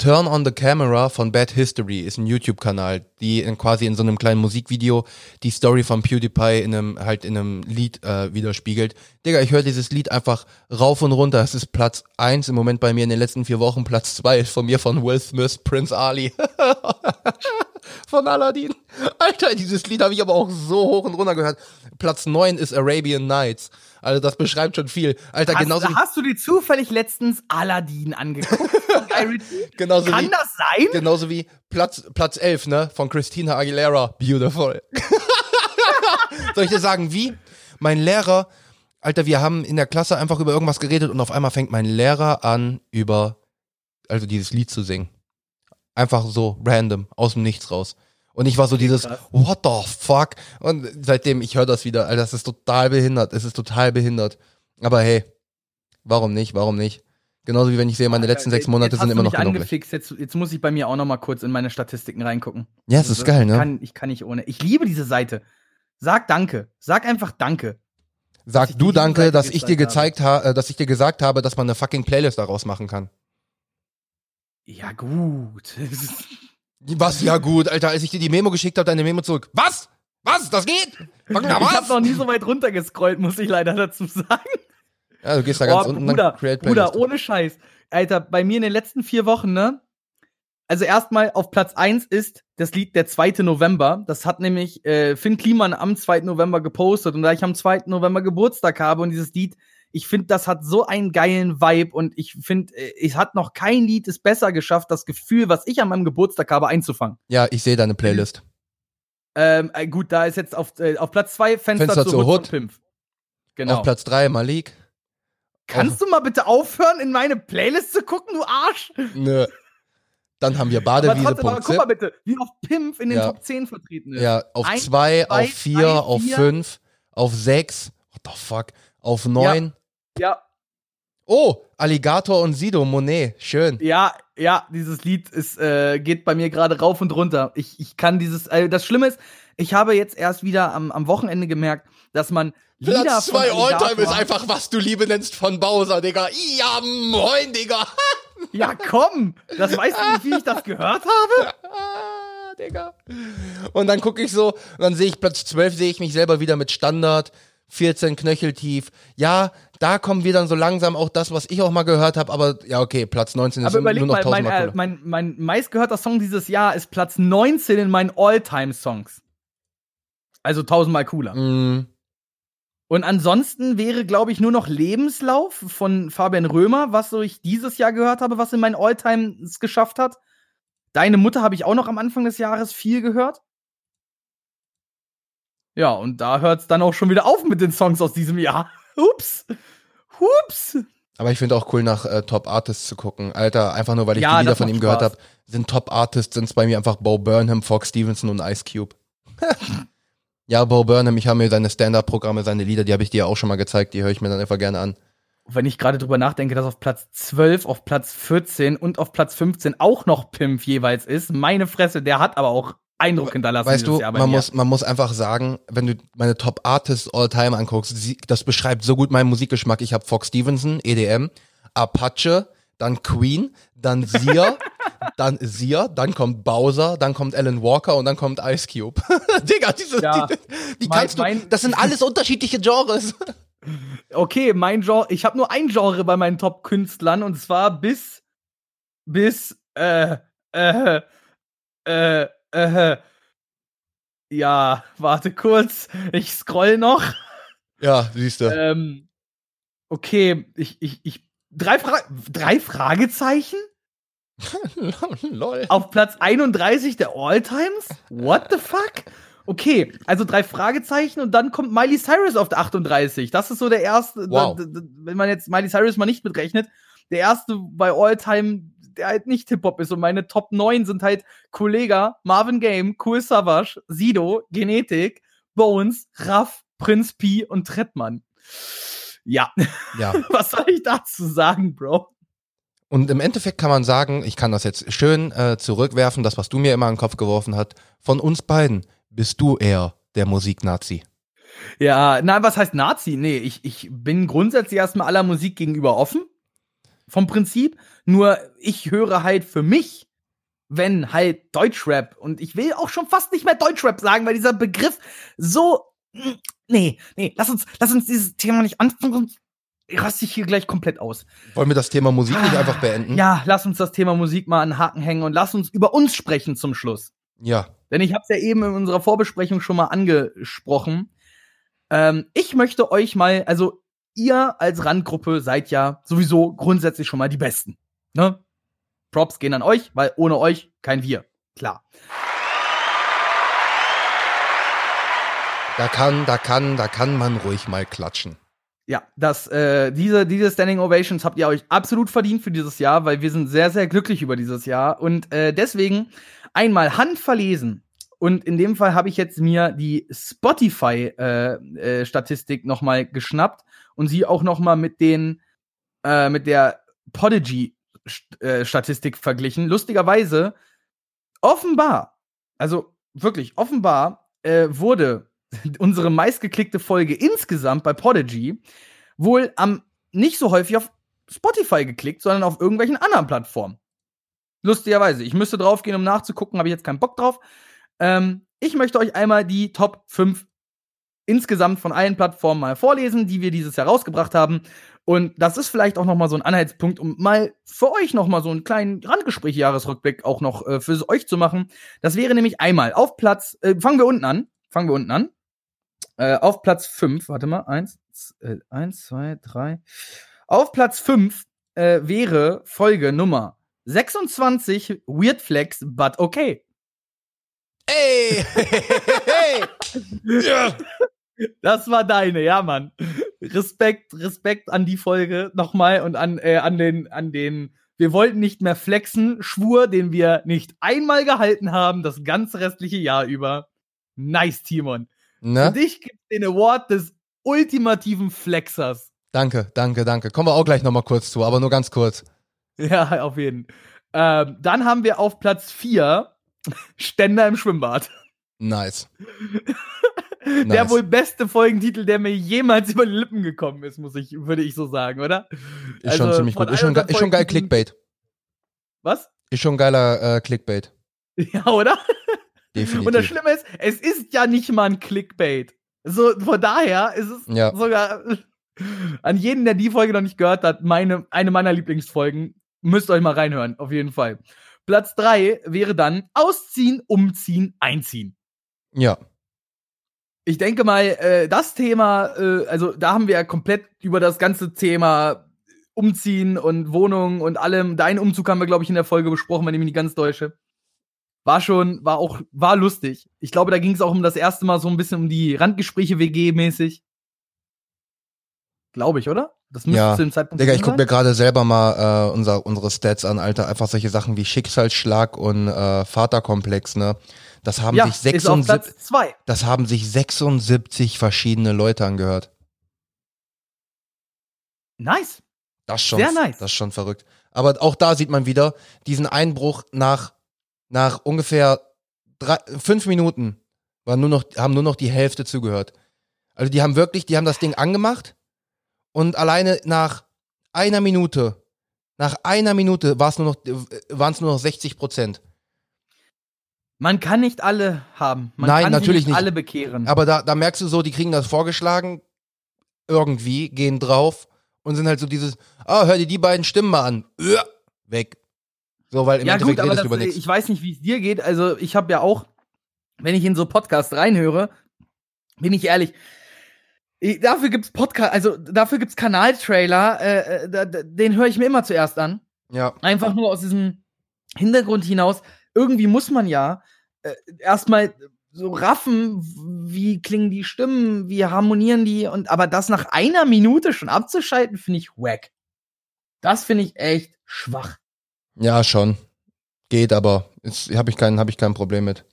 Turn on the Camera von Bad History ist ein YouTube-Kanal, die in, quasi in so einem kleinen Musikvideo die Story von PewDiePie in einem, halt in einem Lied äh, widerspiegelt. Digga, ich höre dieses Lied einfach rauf und runter. Es ist Platz eins im Moment bei mir in den letzten vier Wochen. Platz zwei ist von mir von Will Smith, Prince Ali. von Aladdin. Alter, dieses Lied habe ich aber auch so hoch und runter gehört. Platz neun ist Arabian Nights. Also das beschreibt schon viel. Alter, Hast, genauso wie, hast du dir zufällig letztens Aladdin angeguckt? genauso Kann wie, das sein? genauso wie Platz, Platz 11, ne, von Christina Aguilera. Beautiful. Soll ich dir sagen, wie? Mein Lehrer, Alter, wir haben in der Klasse einfach über irgendwas geredet und auf einmal fängt mein Lehrer an, über, also dieses Lied zu singen. Einfach so, random, aus dem Nichts raus. Und ich war so dieses, what the fuck? Und seitdem, ich höre das wieder, Alter, das ist total behindert, es ist total behindert. Aber hey, warum nicht, warum nicht? Genauso wie wenn ich sehe, meine letzten sechs Monate sind immer noch gleich. angefixt. Jetzt, jetzt muss ich bei mir auch noch mal kurz in meine Statistiken reingucken. Ja, es ist Das geil, ne? Kann, ich kann nicht ohne. Ich liebe diese Seite. Sag Danke. Sag einfach Danke. Sag ich du danke, Seite dass ich dir gezeigt gezeigt habe, dass ich dir gesagt habe, dass man eine fucking Playlist daraus machen kann. Ja, gut. Was? Ja gut, Alter, als ich dir die Memo geschickt habe, deine Memo zurück. Was? Was? Das geht? Na, ich habe was? noch nie so weit runtergescrollt, muss ich leider dazu sagen. Ja, du gehst da ganz Oh, unten, Bruder, dann Create Bruder, Playlist. ohne Scheiß. Alter, bei mir in den letzten vier Wochen, ne? Also erstmal auf Platz eins ist das Lied der 2. November. Das hat nämlich äh, Finn Kliman am 2. November gepostet. Und da ich am 2. November Geburtstag habe und dieses Lied, ich finde, das hat so einen geilen Vibe und ich finde, äh, es hat noch kein Lied es besser geschafft, das Gefühl, was ich an meinem Geburtstag habe, einzufangen. Ja, ich sehe deine Playlist. Ähm, äh, gut, da ist jetzt auf, äh, auf Platz zwei Fenster, Fenster zur zur Hood, Pimp. Genau. Auf Platz drei Malik. Kannst du mal bitte aufhören, in meine Playlist zu gucken, du Arsch? Nö. Dann haben wir Aber Badewiese. trotzdem, aber guck mal bitte, wie oft Pimp in den Ja. Top 10 vertreten ist. Ja, auf Eins, zwei, zwei, auf vier, drei, auf vier. fünf, auf sechs, what the fuck, auf neun. Ja, Oh, Alligator und Sido, Monet, schön. ja, ja, dieses Lied ist, äh, geht bei mir gerade rauf und runter. Ich, ich kann dieses, äh, das Schlimme ist, ich habe jetzt erst wieder am, am Wochenende gemerkt, dass man Lieder Platz von zwei Alltime Alligator- ist einfach, was du Liebe nennst von Bowser, Digga. Ja, moin, Digga. Ja, komm! Das weißt du, wie viel ich das gehört habe? Digga. Und dann gucke ich so, und dann sehe ich Platz 12, sehe ich mich selber wieder mit Standard, 14 knöcheltief. Ja, da kommen wir dann so langsam auch das, was ich auch mal gehört habe, aber ja, okay, Platz 19 ist nur noch mal, mein, tausendmal äh, cooler. mein, mein meistgehörter Song dieses Jahr ist Platz 19 in meinen All-Time-Songs. Also tausendmal cooler. Mm, Und ansonsten wäre, glaube ich, nur noch Lebenslauf von Fabian Römer, was so ich dieses Jahr gehört habe, was in meinen Alltimes geschafft hat. Deine Mutter habe ich auch noch am Anfang des Jahres viel gehört. Ja, und da hört es dann auch schon wieder auf mit den Songs aus diesem Jahr. Ups. Ups. aber ich finde auch cool, nach äh, Top Artists zu gucken. Alter, einfach nur, weil ich Ja, die Lieder von ihm gehört Spaß. habe, sind Top Artists, sind bei mir einfach Bo Burnham, Fox Stevenson und Ice Cube. ja, Bo Burnham, ich habe mir seine Stand-Up-Programme, seine Lieder, die habe ich dir auch schon mal gezeigt, die höre ich mir dann einfach gerne an. Wenn ich gerade drüber nachdenke, dass auf Platz 12, auf Platz 14 und auf Platz 15 auch noch Pimp jeweils ist, meine Fresse, der hat aber auch Eindruck hinterlassen. Weißt du, man muss, man muss einfach sagen, wenn du meine Top Artists all time anguckst, sie, das beschreibt so gut meinen Musikgeschmack. Ich habe Fox Stevenson, EDM, Apache, dann Queen, dann Sia, dann Sia, dann kommt Bowser, dann kommt Alan Walker und dann kommt Ice Cube. Digga, diese, Ja. die, die Mein- kannst du, das sind alles unterschiedliche Genres. Okay, mein Genre, ich habe nur ein Genre bei meinen Top-Künstlern und zwar bis, bis, äh, äh, äh, äh, ja, warte kurz, ich scroll noch. Ja, siehst du. Ähm, okay, ich, ich, ich, drei, Fra drei Fragezeichen? Lol. Auf Platz 31 der All-Times? What the fuck? Okay, also drei Fragezeichen und dann kommt Miley Cyrus auf der 38. Das ist so der erste, Wow. da, da, wenn man jetzt Miley Cyrus mal nicht mitrechnet, der erste bei All-Time, der halt nicht Hip-Hop ist. Und meine Top 9 sind halt Kollega, Marvin Game, Cool Savage, Sido, Genetik, Bones, Raff, Prinz P und Trettmann. Ja, Ja. was soll ich dazu sagen, Bro? Und im Endeffekt kann man sagen, ich kann das jetzt schön äh, zurückwerfen, das, was du mir immer in den Kopf geworfen hast. Von uns beiden bist du eher der Musiknazi. Ja, na, was heißt Nazi? Nee, ich, ich bin grundsätzlich erstmal aller Musik gegenüber offen. Vom Prinzip. Nur ich höre halt für mich, wenn halt Deutschrap, und ich will auch schon fast nicht mehr Deutschrap sagen, weil dieser Begriff so. mm, Nee, nee, lass uns, lass uns dieses Thema nicht anfangen, sonst raste ich hier gleich komplett aus. Wollen wir das Thema Musik nicht einfach beenden? Ah, Ja, lass uns das Thema Musik mal an den Haken hängen und lass uns über uns sprechen zum Schluss. Ja. Denn ich habe es ja eben in unserer Vorbesprechung schon mal angesprochen. Ähm, ich möchte euch mal, also ihr als Randgruppe seid ja sowieso grundsätzlich schon mal die Besten. Ne? Props gehen an euch, weil ohne euch kein wir. Klar. Da kann, da kann, da kann man ruhig mal klatschen. Ja, das, äh, diese, diese Standing Ovations habt ihr euch absolut verdient für dieses Jahr, weil wir sind sehr, sehr glücklich über dieses Jahr. Und äh, deswegen einmal handverlesen. Und in dem Fall habe ich jetzt mir die Spotify-Statistik äh, äh, noch mal geschnappt und sie auch noch mal mit den, äh, mit der Podigy-Statistik verglichen. Lustigerweise, offenbar, also wirklich, offenbar äh, wurde unsere meistgeklickte Folge insgesamt bei Podigy wohl am nicht so häufig auf Spotify geklickt, sondern auf irgendwelchen anderen Plattformen. Lustigerweise. Ich müsste draufgehen, um nachzugucken, habe ich jetzt keinen Bock drauf. Ähm, ich möchte euch einmal die Top 5 insgesamt von allen Plattformen mal vorlesen, die wir dieses Jahr rausgebracht haben. Und das ist vielleicht auch noch mal so ein Anhaltspunkt, um mal für euch noch mal so einen kleinen Randgespräch-Jahresrückblick auch noch äh, für euch zu machen. Das wäre nämlich einmal auf Platz, äh, fangen wir unten an, fangen wir unten an. Äh, auf Platz 5, warte mal, eins, äh, eins, zwei, drei. Auf Platz 5 äh, wäre Folge Nummer 26, Weird Flex, but okay. Ey! hey! ja. Das war deine, ja, Mann. Respekt, Respekt an die Folge nochmal und an, äh, an den, an den, wir wollten nicht mehr flexen, Schwur, den wir nicht einmal gehalten haben, das ganze restliche Jahr über. Nice, Timon. Ne? Für dich gibt den Award des ultimativen Flexers. Danke, danke, danke. Kommen wir auch gleich nochmal kurz zu, aber nur ganz kurz. Ja, auf jeden. Ähm, dann haben wir auf Platz 4 Ständer im Schwimmbad. Nice. der nice. wohl beste Folgentitel, der mir jemals über die Lippen gekommen ist, muss ich, würde ich so sagen, oder? Ist also, schon ziemlich gut. Ist schon, ist schon geil Clickbait. Was? Ist schon geiler äh, Clickbait. Ja, oder? Definitiv. Und das Schlimme ist, es ist ja nicht mal ein Clickbait. So, von daher ist es ja. sogar an jeden, der die Folge noch nicht gehört hat, meine, eine meiner Lieblingsfolgen. Müsst euch mal reinhören, auf jeden Fall. Platz 3 wäre dann Ausziehen, Umziehen, Einziehen. Ja. Ich denke mal, äh, das Thema, äh, also da haben wir ja komplett über das ganze Thema Umziehen und Wohnung und allem. Deinen Umzug haben wir, glaube ich, in der Folge besprochen, wenn ich mich nicht ganz täusche. War schon, war auch, war lustig. Ich glaube, da ging es auch um das erste Mal so ein bisschen um die Randgespräche WG-mäßig. Glaube ich, oder? Das müsste ja. zu dem Zeitpunkt Digga, ich gucke mir gerade selber mal äh, unser, unsere Stats an, Alter. Einfach solche Sachen wie Schicksalsschlag und äh, Vaterkomplex, ne? Das haben ja, sich 76, das haben sich 76 verschiedene Leute angehört. Nice. Das ist schon, Sehr nice. Das ist schon verrückt. Aber auch da sieht man wieder diesen Einbruch nach, nach ungefähr drei, fünf Minuten war nur noch, haben nur noch die Hälfte zugehört. Also die haben wirklich, die haben das Ding angemacht und alleine nach einer Minute, nach einer Minute war es nur noch, waren es nur noch 60 Prozent. Man kann nicht alle haben. Man Nein, kann natürlich nicht, alle bekehren. Aber da, da merkst du so, die kriegen das vorgeschlagen, irgendwie, gehen drauf und sind halt so dieses, ah, oh, hör dir die beiden Stimmen mal an. Uah, weg. So, weil im ja, Endeffekt gut, aber das, über nichts. Ich weiß nicht, wie es dir geht. Also, ich habe ja auch, wenn ich in so Podcasts reinhöre, bin ich ehrlich, ich, dafür gibt's Podcast, also dafür gibt's Kanaltrailer, äh, äh, den höre ich mir immer zuerst an. Ja. Einfach nur aus diesem Hintergrund hinaus, irgendwie muss man ja äh, erstmal so raffen, wie klingen die Stimmen, wie harmonieren die und aber das nach einer Minute schon abzuschalten, finde ich wack. Das finde ich echt schwach. Ja, schon. Geht, aber habe ich kein habe ich kein Problem mit.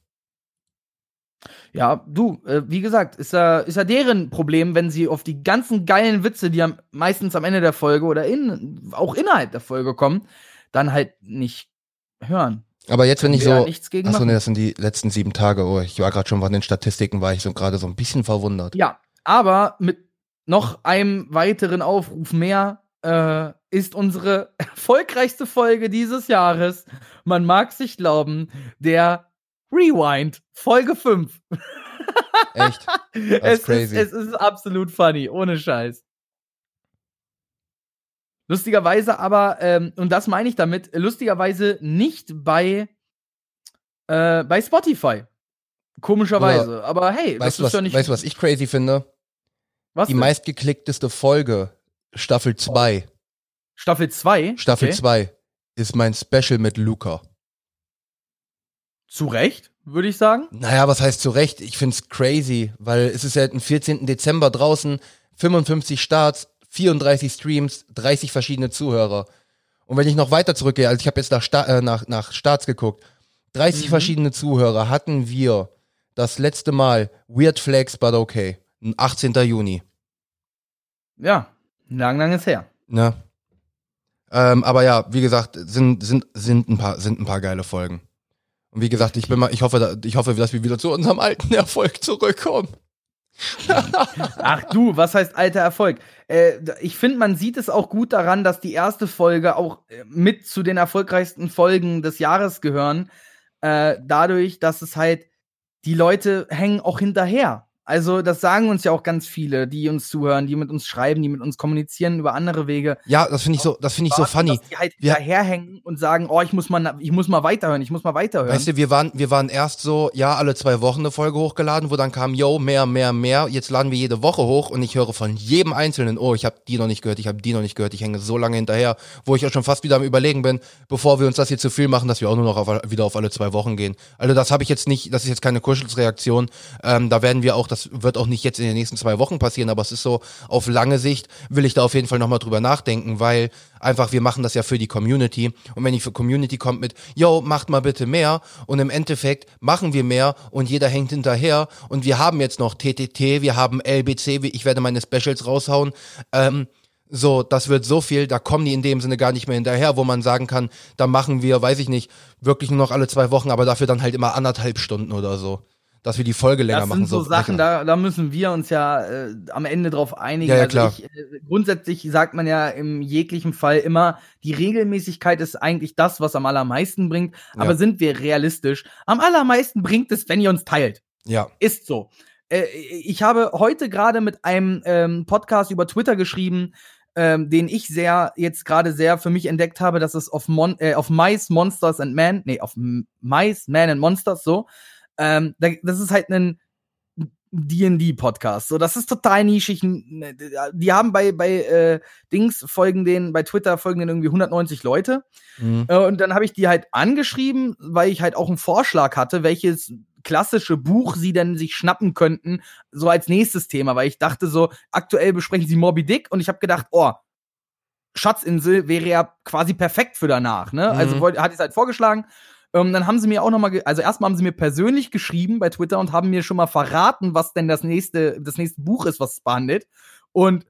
Ja, du, äh, wie gesagt, ist ja, ist ja deren Problem, wenn sie auf die ganzen geilen Witze, die am, meistens am Ende der Folge oder in, auch innerhalb der Folge kommen, dann halt nicht hören. Aber jetzt, wenn ich so. Achso, nee, das sind die letzten sieben Tage. Oh, ich war gerade schon von den Statistiken, war ich so gerade so ein bisschen verwundert. Ja, aber mit noch einem weiteren Aufruf mehr äh, ist unsere erfolgreichste Folge dieses Jahres. Man mag sich glauben, der Rewind, Folge 5. Echt? Das es, crazy. Ist, es ist absolut funny, ohne Scheiß. Lustigerweise aber, ähm, und das meine ich damit, lustigerweise nicht bei, äh, bei Spotify. Komischerweise. Oder aber hey, weißt das ist was, ja nicht. Weißt du, was ich crazy finde? Was? Die denn? meistgeklickteste Folge, Staffel 2. Staffel 2? Staffel 2 okay. ist mein Special mit Luca. Zu Recht, würde ich sagen. Naja, was heißt zu Recht? Ich find's crazy, weil es ist ja am 14. Dezember draußen, 55 Starts, 34 Streams, 30 verschiedene Zuhörer. Und wenn ich noch weiter zurückgehe, also ich habe jetzt nach, Sta äh, nach, nach Starts geguckt, 30 mhm. verschiedene Zuhörer hatten wir das letzte Mal Weird Flags but okay, 18. Juni. Ja, lang, lang ist her. Ne? Ähm, aber ja, wie gesagt, sind, sind, sind, ein paar, sind ein paar geile Folgen. Und wie gesagt, ich bin mal, ich hoffe, ich hoffe, dass wir wieder zu unserem alten Erfolg zurückkommen. Ach du, was heißt alter Erfolg? Äh, ich finde, man sieht es auch gut daran, dass die erste Folge auch äh, mit zu den erfolgreichsten Folgen des Jahres gehören. Äh, dadurch, dass es halt, die Leute hängen auch hinterher. Also, das sagen uns ja auch ganz viele, die uns zuhören, die mit uns schreiben, die mit uns kommunizieren über andere Wege. Ja, das finde ich so, das finde ich so funny. Dass die halt Wir- hinterherhängen und sagen, oh, ich muss mal, ich muss mal weiterhören, ich muss mal weiterhören. Weißt du, wir waren, wir waren erst so, ja, alle zwei Wochen eine Folge hochgeladen, wo dann kam, yo, mehr, mehr, mehr. Jetzt laden wir jede Woche hoch und ich höre von jedem Einzelnen, oh, ich habe die noch nicht gehört, ich habe die noch nicht gehört, ich hänge so lange hinterher, wo ich auch schon fast wieder am Überlegen bin, bevor wir uns das hier zu viel machen, dass wir auch nur noch auf, wieder auf alle zwei Wochen gehen. Also das habe ich jetzt nicht, das ist jetzt keine Kuschelsreaktion. Ähm, da werden wir auch, das wird auch nicht jetzt in den nächsten zwei Wochen passieren, aber es ist so, auf lange Sicht will ich da auf jeden Fall nochmal drüber nachdenken, weil einfach wir machen das ja für die Community. Und wenn die für Community kommt mit, yo, macht mal bitte mehr. Und im Endeffekt machen wir mehr und jeder hängt hinterher. Und wir haben jetzt noch TTT, wir haben LBC, ich werde meine Specials raushauen, ähm, so, das wird so viel, da kommen die in dem Sinne gar nicht mehr hinterher, wo man sagen kann, da machen wir, weiß ich nicht, wirklich nur noch alle zwei Wochen, aber dafür dann halt immer anderthalb Stunden oder so. Dass wir die Folge länger das machen. sind so Sachen, da, da müssen wir uns ja äh, am Ende drauf einigen. Ja, ja, also klar. Ich, äh, grundsätzlich sagt man ja im jeglichen Fall immer, die Regelmäßigkeit ist eigentlich das, was am allermeisten bringt. Aber Ja. sind wir realistisch? Am allermeisten bringt es, wenn ihr uns teilt. Ja, Ist so. Äh, ich habe heute gerade mit einem ähm, Podcast über Twitter geschrieben, ähm, den ich sehr jetzt gerade sehr für mich entdeckt habe, dass es auf, Mon äh, auf Mice, Monsters and Men, nee, auf Mice, Man and Monsters so. Ähm, da, das ist halt ein D&D-Podcast. So, das ist total nischig. Die haben bei, bei äh, Dings folgen den, bei Twitter folgen den irgendwie 190 Leute. mhm. Äh, Und dann habe ich die halt angeschrieben, weil ich halt auch einen Vorschlag hatte, welches klassische Buch sie denn sich schnappen könnten, so als nächstes Thema, weil ich dachte so, aktuell besprechen sie Moby Dick und ich habe gedacht, oh, Schatzinsel wäre ja quasi perfekt für danach, ne? Also Mhm. wollte- hatte ich halt vorgeschlagen. Ähm, dann haben sie mir auch noch mal, ge- also erstmal haben sie mir persönlich geschrieben bei Twitter und haben mir schon mal verraten, was denn das nächste, das nächste Buch ist, was es behandelt. Und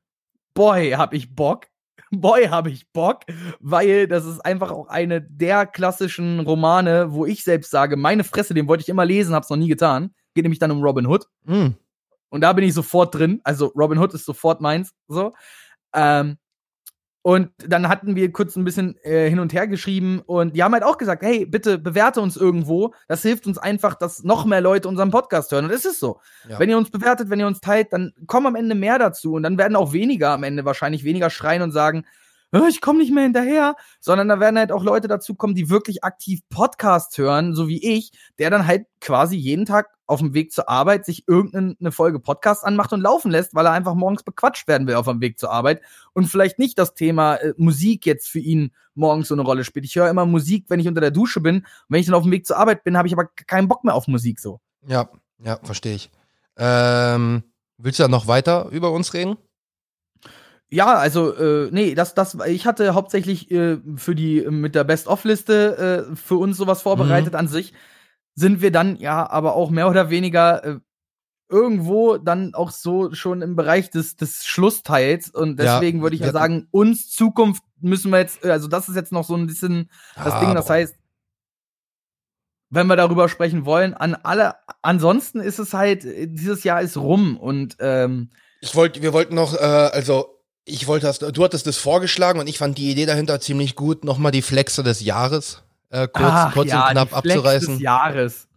boy, hab ich Bock. Boy, hab ich Bock, weil das ist einfach auch eine der klassischen Romane, wo ich selbst sage, meine Fresse, den wollte ich immer lesen, hab's noch nie getan. Geht nämlich dann um Robin Hood. Mhm. Und da bin ich sofort drin. Also Robin Hood ist sofort meins. So. Ähm, und dann hatten wir kurz ein bisschen äh, hin und her geschrieben und die haben halt auch gesagt, hey, bitte bewerte uns irgendwo. Das hilft uns einfach, dass noch mehr Leute unseren Podcast hören. Und es ist so. Ja. Wenn ihr uns bewertet, wenn ihr uns teilt, dann kommen am Ende mehr dazu. Und dann werden auch weniger am Ende wahrscheinlich weniger schreien und sagen, "Äh, ich komme nicht mehr hinterher, sondern da werden halt auch Leute dazu kommen, die wirklich aktiv Podcasts hören, so wie ich, der dann halt quasi jeden Tag auf dem Weg zur Arbeit sich irgendeine Folge Podcast anmacht und laufen lässt, weil er einfach morgens bequatscht werden will auf dem Weg zur Arbeit und vielleicht nicht das Thema äh, Musik jetzt für ihn morgens so eine Rolle spielt. Ich höre immer Musik, wenn ich unter der Dusche bin. Und wenn ich dann auf dem Weg zur Arbeit bin, habe ich aber keinen Bock mehr auf Musik so. Ja, ja, verstehe ich. Ähm, willst du da noch weiter über uns reden? Ja, also, äh, nee, das, das, ich hatte hauptsächlich äh, für die, mit der Best-of-Liste äh, für uns sowas vorbereitet an sich. Sind wir dann ja aber auch mehr oder weniger äh, irgendwo dann auch so schon im Bereich des, des Schlussteils. Und Ja, deswegen würde ich ja sagen, uns Zukunft müssen wir jetzt, äh, also das ist jetzt noch so ein bisschen das Ah, Ding, das heißt, wenn wir darüber sprechen wollen, an alle, ansonsten ist es halt, äh, dieses Jahr ist rum. Und ähm, Ich wollte, wir wollten noch, äh, also ich wollte das, du hattest das vorgeschlagen und ich fand die Idee dahinter ziemlich gut, nochmal die Flexe des Jahres äh, kurz, ach kurz ja, und knapp abzureißen. Des Jahres.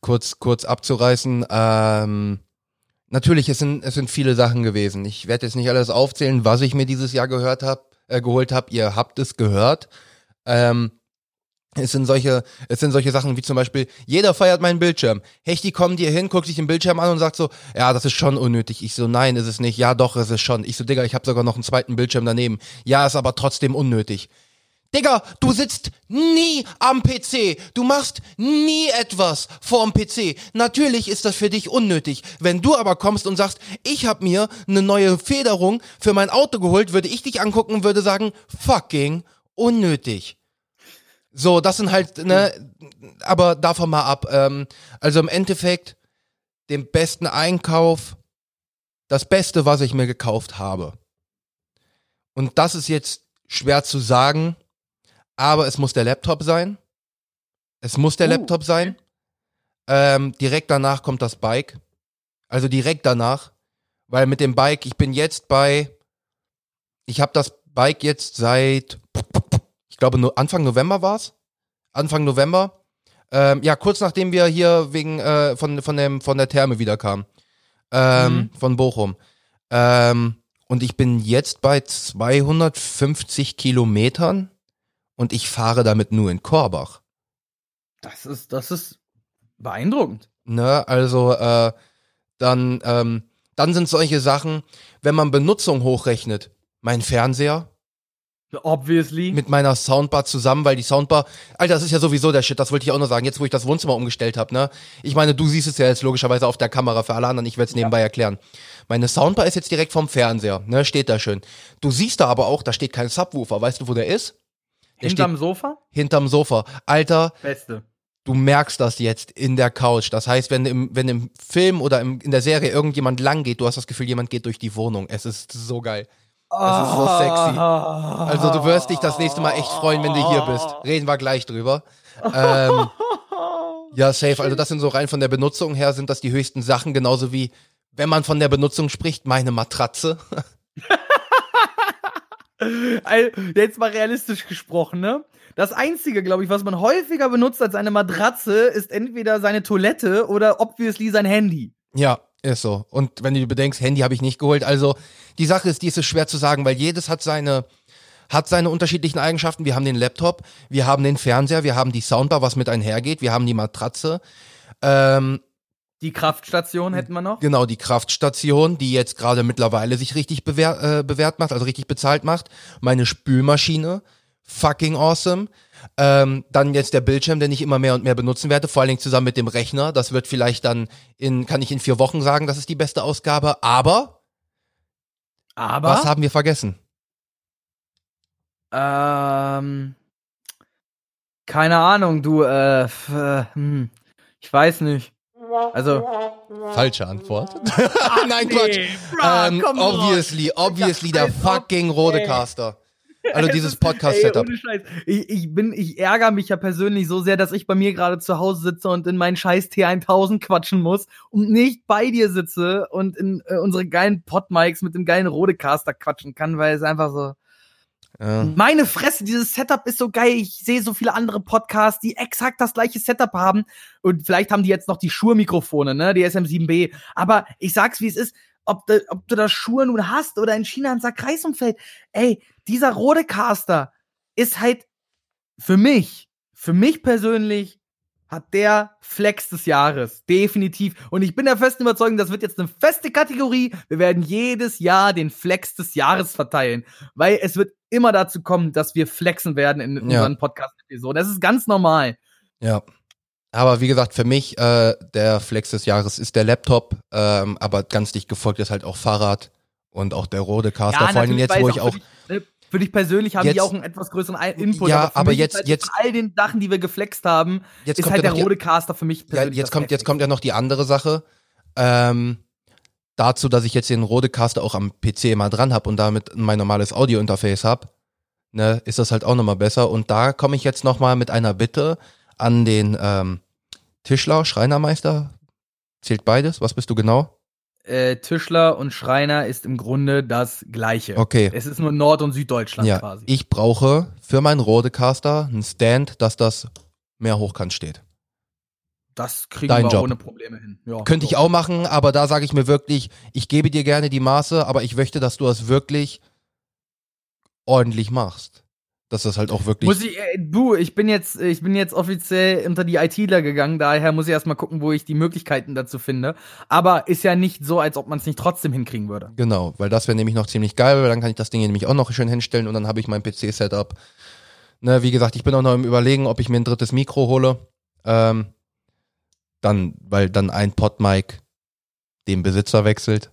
kurz, kurz abzureißen. Ähm, natürlich, es sind, es sind viele Sachen gewesen. Ich werde jetzt nicht alles aufzählen, was ich mir dieses Jahr gehört habe, äh, geholt habe. Ihr habt es gehört. Ähm, es sind solche, es sind solche Sachen wie zum Beispiel, jeder feiert meinen Bildschirm. Hechti kommt dir hin, guckt sich den Bildschirm an und sagt so, ja, das ist schon unnötig. Ich so, nein, ist es nicht. Ja, doch, ist es schon. Ich so, Digga, ich habe sogar noch einen zweiten Bildschirm daneben. Ja, ist aber trotzdem unnötig. Digga, du sitzt nie am PC. Du machst nie etwas vorm PC. Natürlich ist das für dich unnötig. Wenn du aber kommst und sagst, ich habe mir eine neue Federung für mein Auto geholt, würde ich dich angucken und würde sagen, fucking unnötig. So, das sind halt, ne, aber davon mal ab. Ähm, also im Endeffekt, den besten Einkauf, das Beste, was ich mir gekauft habe. Und das ist jetzt schwer zu sagen, aber es muss der Laptop sein. Es muss der Uh, Laptop sein. Ähm, direkt danach kommt das Bike. Also direkt danach. Weil mit dem Bike, ich bin jetzt bei, ich habe das Bike jetzt seit, ich glaube, Anfang November war's. Anfang November. Ähm, ja, kurz nachdem wir hier wegen äh, von, von, dem, von der Therme wiederkamen. Ähm, Mhm. Von Bochum. Ähm, und ich bin jetzt bei 250 Kilometern und ich fahre damit nur in Korbach. Das ist, das ist beeindruckend. Ne, also äh, dann, ähm, dann sind solche Sachen, wenn man Benutzung hochrechnet, mein Fernseher Obviously. mit meiner Soundbar zusammen, weil die Soundbar, Alter, das ist ja sowieso der Shit, das wollte ich auch noch sagen, jetzt wo ich das Wohnzimmer umgestellt habe, ne? Ich meine, du siehst es ja jetzt logischerweise auf der Kamera für alle anderen, ich werde es nebenbei erklären. Meine Soundbar ist jetzt direkt vom Fernseher, ne? Steht da schön. Du siehst da aber auch, da steht kein Subwoofer, weißt du, wo der ist? Hinterm Sofa? steht hinterm Sofa. Alter, Beste. du merkst das jetzt in der Couch. Das heißt, wenn im, wenn im Film oder im, in der Serie irgendjemand lang geht, du hast das Gefühl, jemand geht durch die Wohnung. Es ist so geil. ist so sexy. Also du wirst dich das nächste Mal echt freuen, wenn du hier bist. Reden wir gleich drüber. Ähm, ja, safe. Also das sind so rein von der Benutzung her sind das die höchsten Sachen, genauso wie wenn man von der Benutzung spricht, meine Matratze. Jetzt mal realistisch gesprochen, ne? Das Einzige, glaube ich, was man häufiger benutzt als eine Matratze, ist entweder seine Toilette oder obviously sein Handy. Ja, ist so. Und wenn du bedenkst, Handy habe ich nicht geholt. Also die Sache ist, die ist schwer zu sagen, weil jedes hat seine hat seine unterschiedlichen Eigenschaften. Wir haben den Laptop, wir haben den Fernseher, wir haben die Soundbar, was mit einhergeht, wir haben die Matratze. Ähm, Die Kraftstation hätten wir noch. Genau, die Kraftstation, die jetzt gerade mittlerweile sich richtig bewehr, äh, bewährt macht, also richtig bezahlt macht. Meine Spülmaschine, fucking awesome. Ähm, dann jetzt der Bildschirm, den ich immer mehr und mehr benutzen werde, vor allen Dingen zusammen mit dem Rechner. Das wird vielleicht dann in, kann ich in vier Wochen sagen, das ist die beste Ausgabe. Aber, Aber. was haben wir vergessen? Ähm, keine Ahnung, du, äh, äh, hm, ich weiß nicht. Also, Falsche Antwort. Nein, Quatsch. Ähm, obviously, obviously der fucking. Rodecaster. Also Es dieses Podcast-Setup. Ich, ich bin, ich ärgere mich ja persönlich so sehr, dass ich bei mir gerade zu Hause sitze und in meinen scheiß T1000 quatschen muss und nicht bei dir sitze und in äh, unsere geilen Podmics mit dem geilen Rodecaster quatschen kann, weil es einfach so. Ja. Meine Fresse, dieses Setup ist so geil. Ich sehe so viele andere Podcasts, die exakt das gleiche Setup haben. Und vielleicht haben die jetzt noch die Shure-Mikrofone, ne, die SM7B. Aber ich sag's, wie es ist. Ob du, ob du das Shure nun hast oder in China ein umfällt. Ey, dieser Rodecaster ist halt für mich, für mich persönlich, hat der Flex des Jahres. Definitiv. Und ich bin der festen Überzeugung, das wird jetzt eine feste Kategorie. Wir werden jedes Jahr den Flex des Jahres verteilen. Weil es wird immer dazu kommen, dass wir flexen werden in Ja. unseren Podcast-Episoden. Das ist ganz normal. Ja. Aber wie gesagt, für mich äh, der Flex des Jahres ist der Laptop, ähm, aber ganz dicht gefolgt ist halt auch Fahrrad und auch der Rodecaster. Vor allem jetzt, wo ich auch ne, für dich persönlich haben die Jetzt- auch einen etwas größeren Input. Ja, aber ist jetzt- halt jetzt- Von all den Sachen, die wir geflext haben, jetzt ist kommt halt ja der noch die, Rodecaster für mich ja, persönlich. jetzt das kommt jetzt kommt ja noch die andere Sache. Ähm, dazu, dass ich jetzt den Rodecaster auch am PC immer dran habe und damit mein normales Audio-Interface habe, ne, ist das halt auch nochmal besser. Und da komme ich jetzt nochmal mit einer Bitte an den ähm, Tischler, Schreinermeister. Zählt beides? Was bist du genau? Äh, Tischler und Schreiner ist im Grunde das Gleiche. Okay. Es ist nur Nord- und Süddeutschland Ja, quasi. ich brauche für meinen Rodecaster einen Stand, dass das mehr hochkant steht. das kriegen dein wir Job. ohne Probleme hin. Ja, Könnte ich so. auch machen, aber da sage ich mir wirklich, ich gebe dir gerne die Maße, aber ich möchte, dass du das wirklich ordentlich machst. Dass das halt auch wirklich. Muss ich, äh, du, ich bin jetzt, ich bin jetzt offiziell unter die ITler gegangen, daher muss ich erstmal gucken, wo ich die Möglichkeiten dazu finde. Aber ist ja nicht so, als ob man es nicht trotzdem hinkriegen würde. Genau, weil das wäre nämlich noch ziemlich geil, weil dann kann ich das Ding hier nämlich auch noch schön hinstellen und dann habe ich mein PC-Setup. Ne, wie gesagt, ich bin auch noch im Überlegen, ob ich mir ein drittes Mikro hole. Ähm, dann, weil dann ein Podmic den Besitzer wechselt.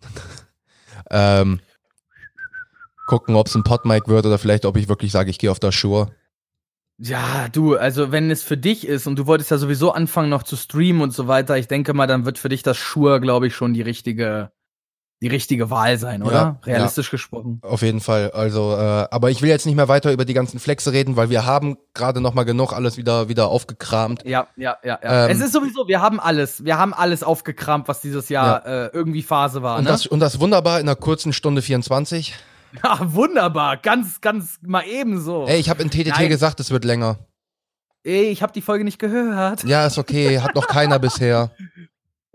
ähm, gucken, ob es ein Podmic wird oder vielleicht, ob ich wirklich sage, ich gehe auf das Shure. Ja, du, also wenn es für dich ist und du wolltest ja sowieso anfangen noch zu streamen und so weiter, ich denke mal, dann wird für dich das Shure, glaube ich, schon die richtige, die richtige Wahl sein, oder? Ja, Realistisch ja. gesprochen. Auf jeden Fall. Also, äh, aber ich will jetzt nicht mehr weiter über die ganzen Flexe reden, weil wir haben gerade noch mal genug alles wieder wieder aufgekramt. Ja, ja, ja, ja. Ähm, es ist sowieso, wir haben alles, wir haben alles aufgekramt, was dieses Jahr äh, irgendwie Phase war. Und ne? das und das wunderbar in einer kurzen Stunde 24. ja, wunderbar, ganz, ganz mal ebenso. Ey, ich habe in TTT Nein. gesagt, es wird länger. Ey, ich habe die Folge nicht gehört. Ja, ist okay, hat noch keiner bisher.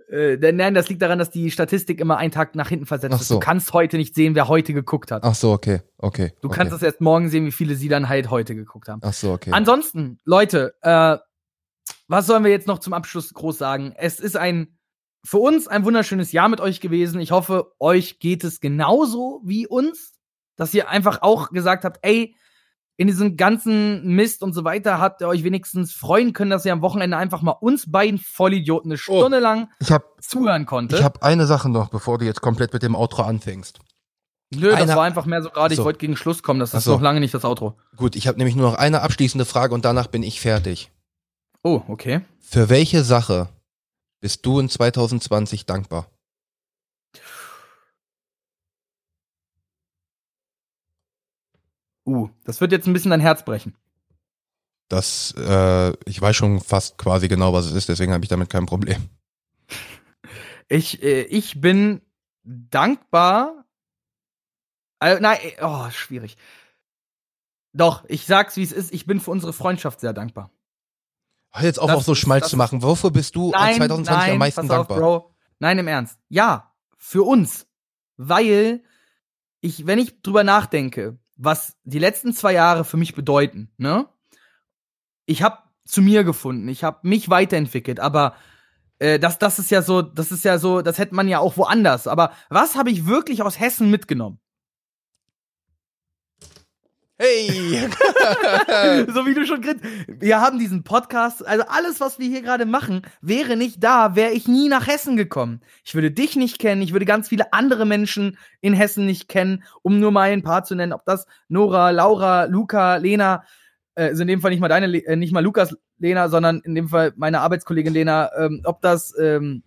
Äh, denn- nein, das liegt daran, dass die Statistik immer einen Tag nach hinten versetzt Ach ist. so. Du kannst heute nicht sehen, wer heute geguckt hat. Ach so, okay, okay. Du okay. kannst es erst morgen sehen, wie viele sie dann halt heute geguckt haben. Ach so, okay. Ansonsten, Leute, äh, was sollen wir jetzt noch zum Abschluss groß sagen? Es ist ein für uns ein wunderschönes Jahr mit euch gewesen. Ich hoffe, euch geht es genauso wie uns, dass ihr einfach auch gesagt habt, ey, in diesem ganzen Mist und so weiter habt ihr euch wenigstens freuen können, dass ihr am Wochenende einfach mal uns beiden Vollidioten eine Stunde lang ich habe zuhören konntet. ich hab eine Sache noch, bevor du jetzt komplett mit dem Outro anfängst. Nö, das eine- war einfach mehr so gerade, ich so. wollte gegen Schluss kommen, das ist so. noch lange nicht das Outro. Gut, ich habe nämlich nur noch eine abschließende Frage und danach bin ich fertig. Oh, okay. Für welche Sache bist du in 2020 dankbar? Uh, das wird jetzt ein bisschen dein Herz brechen. Das, äh, ich weiß schon fast quasi genau, was es ist, deswegen habe ich damit kein Problem. Ich, äh, ich bin dankbar. Also, nein, äh, oh, schwierig. Doch, ich sag's, wie es ist. Ich bin für unsere Freundschaft sehr dankbar. Hör jetzt auf, Das auf so Schmalz das zu machen. Wofür bist du an 2020 am meisten auf, dankbar? Bro. Nein, im Ernst. Ja, für uns. Weil ich, wenn ich drüber nachdenke, was die letzten zwei Jahre für mich bedeuten, ne? Ich habe zu mir gefunden, ich habe mich weiterentwickelt, aber äh, das, das ist ja so, das ist ja so, das hätte man ja auch woanders. Aber was habe ich wirklich aus Hessen mitgenommen? Hey! so wie du schon grinst. Wir haben diesen Podcast, also alles, was wir hier gerade machen, wäre nicht da, wäre ich nie nach Hessen gekommen. Ich würde dich nicht kennen, ich würde ganz viele andere Menschen in Hessen nicht kennen, um nur mal ein paar zu nennen, ob das Nora, Laura, Luca, Lena, äh, also in dem Fall nicht mal deine, äh, nicht mal Lukas Lena, sondern in dem Fall meine Arbeitskollegin Lena, ähm, ob das ähm,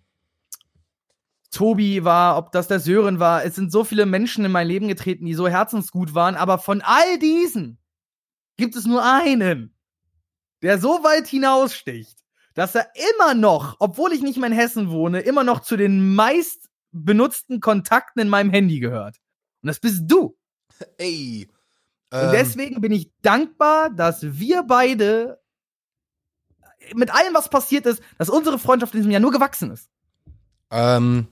Tobi war, ob das der Sören war. Es sind so viele Menschen in mein Leben getreten, die so herzensgut waren, aber von all diesen gibt es nur einen, der so weit hinaussticht, dass er immer noch, obwohl ich nicht mehr in Hessen wohne, immer noch zu den meist benutzten Kontakten in meinem Handy gehört. Und das bist du. Ey! Und Ähm, deswegen bin ich dankbar, dass wir beide mit allem, was passiert ist, dass unsere Freundschaft in diesem Jahr nur gewachsen ist. Ähm,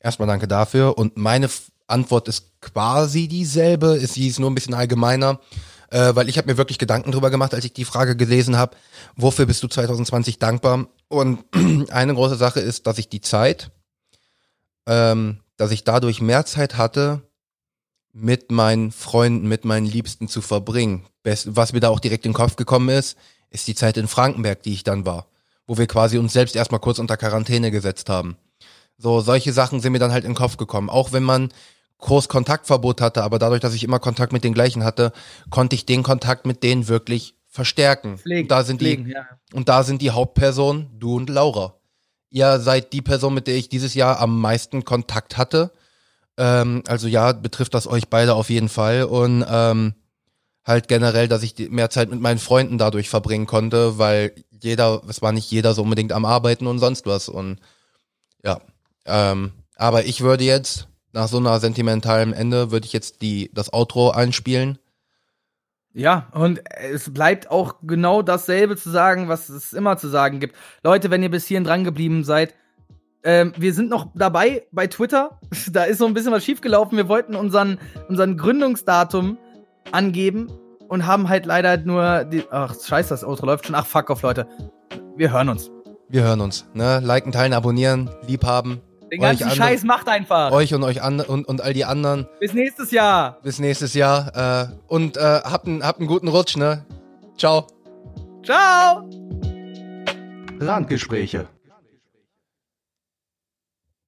erstmal danke dafür. Und meine Antwort ist quasi dieselbe. Sie ist nur ein bisschen allgemeiner, äh, weil ich habe mir wirklich Gedanken drüber gemacht, als ich die Frage gelesen habe, wofür bist du 2020 dankbar? Und eine große Sache ist, dass ich die Zeit, ähm, dass ich dadurch mehr Zeit hatte, mit meinen Freunden, mit meinen Liebsten zu verbringen. Was mir da auch direkt in den Kopf gekommen ist, ist die Zeit in Frankenberg, die ich dann war, wo wir quasi uns selbst erstmal kurz unter Quarantäne gesetzt haben. So, solche Sachen sind mir dann halt in den Kopf gekommen. Auch wenn man groß Kontaktverbot hatte, aber dadurch, dass ich immer Kontakt mit den gleichen hatte, konnte ich den Kontakt mit denen wirklich verstärken. und da sind pflegen, die, ja. und da sind die Hauptpersonen, du und Laura. Ihr seid die Person, mit der ich dieses Jahr am meisten Kontakt hatte. Ähm, also ja, betrifft das euch beide auf jeden Fall. Und ähm, halt generell, dass ich mehr Zeit mit meinen Freunden dadurch verbringen konnte, weil jeder, es war nicht jeder so unbedingt am Arbeiten und sonst was. Und ja, ähm, aber ich würde jetzt, nach so einer sentimentalen Ende, würde ich jetzt die, das Outro einspielen. Ja, und es bleibt auch genau dasselbe zu sagen, was es immer zu sagen gibt. Leute, wenn ihr bis hierhin dran geblieben seid, ähm, wir sind noch dabei bei Twitter. Da ist so ein bisschen was schiefgelaufen. Wir wollten unseren, unseren Gründungsdatum angeben und haben halt leider nur die. Ach, scheiße, das Outro läuft schon. Ach, fuck off, Leute. Wir hören uns. Wir hören uns. Ne? Liken, teilen, abonnieren, liebhaben. Den Euch ganzen Scheiß macht einfach. Euch und euch an und, und all die anderen. Bis nächstes Jahr. Bis nächstes Jahr. Äh, und äh, habt, einen, habt einen guten Rutsch, ne? Ciao. Ciao. Randgespräche.